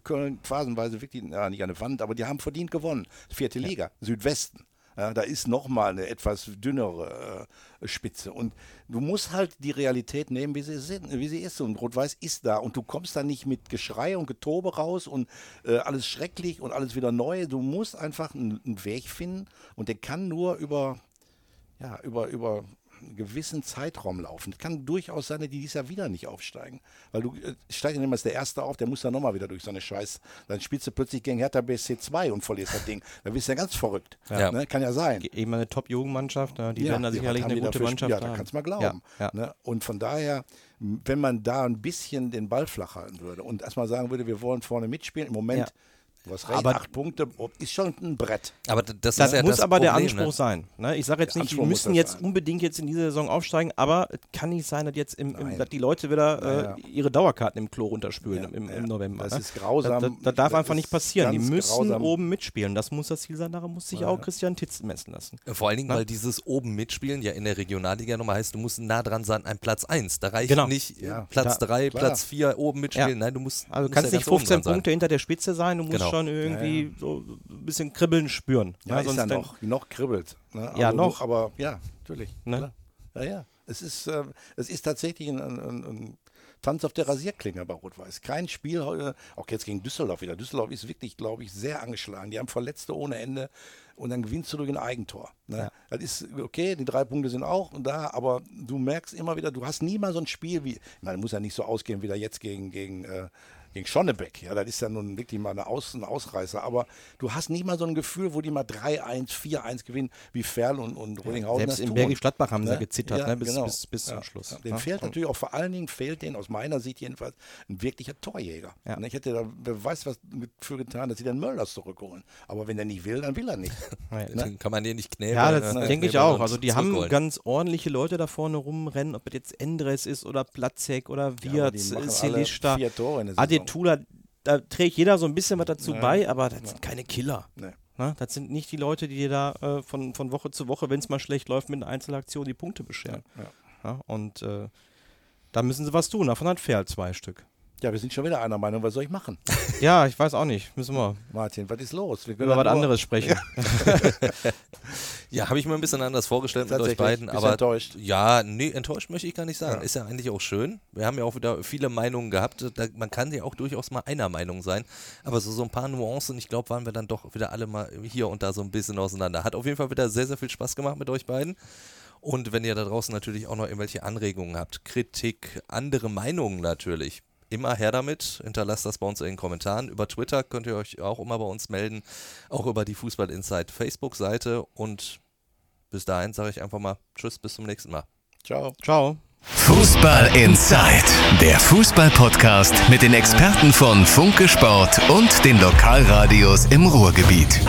Köln phasenweise wirklich, ja, nicht an der Wand, aber die haben verdient gewonnen. Vierte Liga, Südwesten. Ja, da ist nochmal eine etwas dünnere äh, Spitze. Und du musst halt die Realität nehmen, wie sie, sind, wie sie ist. Und Rot-Weiß ist da. Und du kommst da nicht mit Geschrei und Getobe raus und äh, alles schrecklich und alles wieder neu. Du musst einfach einen, einen Weg finden. Und der kann nur über, ja, über, über gewissen Zeitraum laufen. Es kann durchaus sein, dass die dieses Jahr wieder nicht aufsteigen. Weil du äh, steigst ja immer als der Erste auf, der muss dann nochmal wieder durch so eine Scheiß. Dann spielst du plötzlich gegen Hertha BSC 2 und verlierst das Ding. Dann bist du ja ganz verrückt. Ja. Ne? Kann ja sein. Eben eine Top-Jugendmannschaft, ne, die Ja, werden da sicherlich eine gute Mannschaft Ja, da kannst du mal glauben. Ja, ja. Ne? Und von daher, wenn man da ein bisschen den Ball flach halten würde und erstmal sagen würde, wir wollen vorne mitspielen, im Moment. Du hast recht, Aber- acht Punkte, oh, ist schon ein Brett. Aber das, Das ist ja muss das aber der Problem, Anspruch ne? sein. Ne? Ich sage jetzt Der nicht, die müssen jetzt sein. unbedingt jetzt in dieser Saison aufsteigen, aber es kann nicht sein, dass jetzt im, im, dass die Leute wieder äh, Ja, ja. ihre Dauerkarten im Klo runterspülen Ja, im, ja. im November. Das ne? ist grausam. Das, das, darf Das einfach nicht passieren. Die müssen grausam. oben mitspielen. Das muss das Ziel sein. Daran muss sich auch Christian Titz messen lassen. Vor allen Dingen, weil dieses oben mitspielen ja in der Regionalliga nochmal heißt, du musst nah dran sein an Platz 1. Da reicht Genau. nicht Ja, Platz da- 3, klar. Platz 4 oben mitspielen. Nein, du musst, Also du kannst nicht ganz oben 15 dran sein. Punkte hinter der Spitze sein, du musst Genau. Schon irgendwie Ja, ja. so ein bisschen Kribbeln spüren. Ja, ist sonst ja wenn- noch, noch kribbelt. Ne? Ja, aber, noch. Aber ja, natürlich. Ne? Ja, ja. Es ist, ähm, es ist tatsächlich ein, ein, ein, ein Tanz auf der Rasierklinge bei Rot-Weiß. Kein Spiel, äh, auch jetzt gegen Düsseldorf wieder. Düsseldorf ist wirklich, glaube ich, sehr angeschlagen. Die haben Verletzte ohne Ende und dann gewinnst du durch ein Eigentor. Ne? Das ist okay, die drei Punkte sind auch da, aber du merkst immer wieder, du hast nie mal so ein Spiel wie, ich meine, muss ja nicht so ausgehen wie da jetzt gegen, gegen äh, gegen Schonnebeck. Ja, das ist ja nun wirklich mal eine Aus, ein Ausreißer. Aber du hast nicht mal so ein Gefühl, wo die mal 3-1, 4-1 gewinnen, wie Ferl und, und Rollinghausen. Selbst das in. Bergisch Gladbach haben sie ja gezittert, ne, bis- genau. bis- bis zum Schluss. Ja. Dem Ja. fehlt natürlich auch, vor allen Dingen fehlt denen aus meiner Sicht jedenfalls ein wirklicher Torjäger. Ja. Und Ich hätte da, wer weiß was für getan, dass sie den Möllers zurückholen. Aber wenn er nicht will, dann will er nicht. *laughs* Ja, Den kann man hier nicht knebeln. Ja, das ne? denke ich auch. Also die haben ganz ordentliche Leute da vorne rumrennen, ob das jetzt Endres ist oder Platzek oder Wirtz, alle Silista, vier Tore in der Saison. Adetula, da trägt jeder so ein bisschen was dazu Ja. bei, aber das sind keine Killer. Nee. Ne? Das sind nicht die Leute, die dir da äh, von, von Woche zu Woche, wenn es mal schlecht läuft, mit einer Einzelaktion die Punkte bescheren. Ja, und äh, da müssen sie was tun. Davon hat Ferl zwei Stück. Ja, wir sind schon wieder einer Meinung. Was soll ich machen? *laughs* Ja, ich weiß auch nicht. Müssen wir Martin, was ist los? Wir können über was anderes sprechen. *laughs* Ja, habe ich mir ein bisschen anders vorgestellt mit euch beiden. Bist Aber enttäuscht? Ja, nee, enttäuscht möchte ich gar nicht sagen. Ja. Ist ja eigentlich auch schön. Wir haben ja auch wieder viele Meinungen gehabt. Da, man kann ja auch durchaus mal einer Meinung sein. Aber so, so ein paar Nuancen, ich glaube, waren wir dann doch wieder alle mal hier und da so ein bisschen auseinander. Hat auf jeden Fall wieder sehr, sehr viel Spaß gemacht mit euch beiden. Und wenn ihr da draußen natürlich auch noch irgendwelche Anregungen habt, Kritik, andere Meinungen natürlich, immer her damit. Hinterlasst das bei uns in den Kommentaren. Über Twitter könnt ihr euch auch immer bei uns melden. Auch über die Fußball Insight Facebook-Seite. Und bis dahin sage ich einfach mal Tschüss, bis zum nächsten Mal. Ciao. Ciao. Fußball Inside, der Fußball-Podcast mit den Experten von Funke Sport und den Lokalradios im Ruhrgebiet.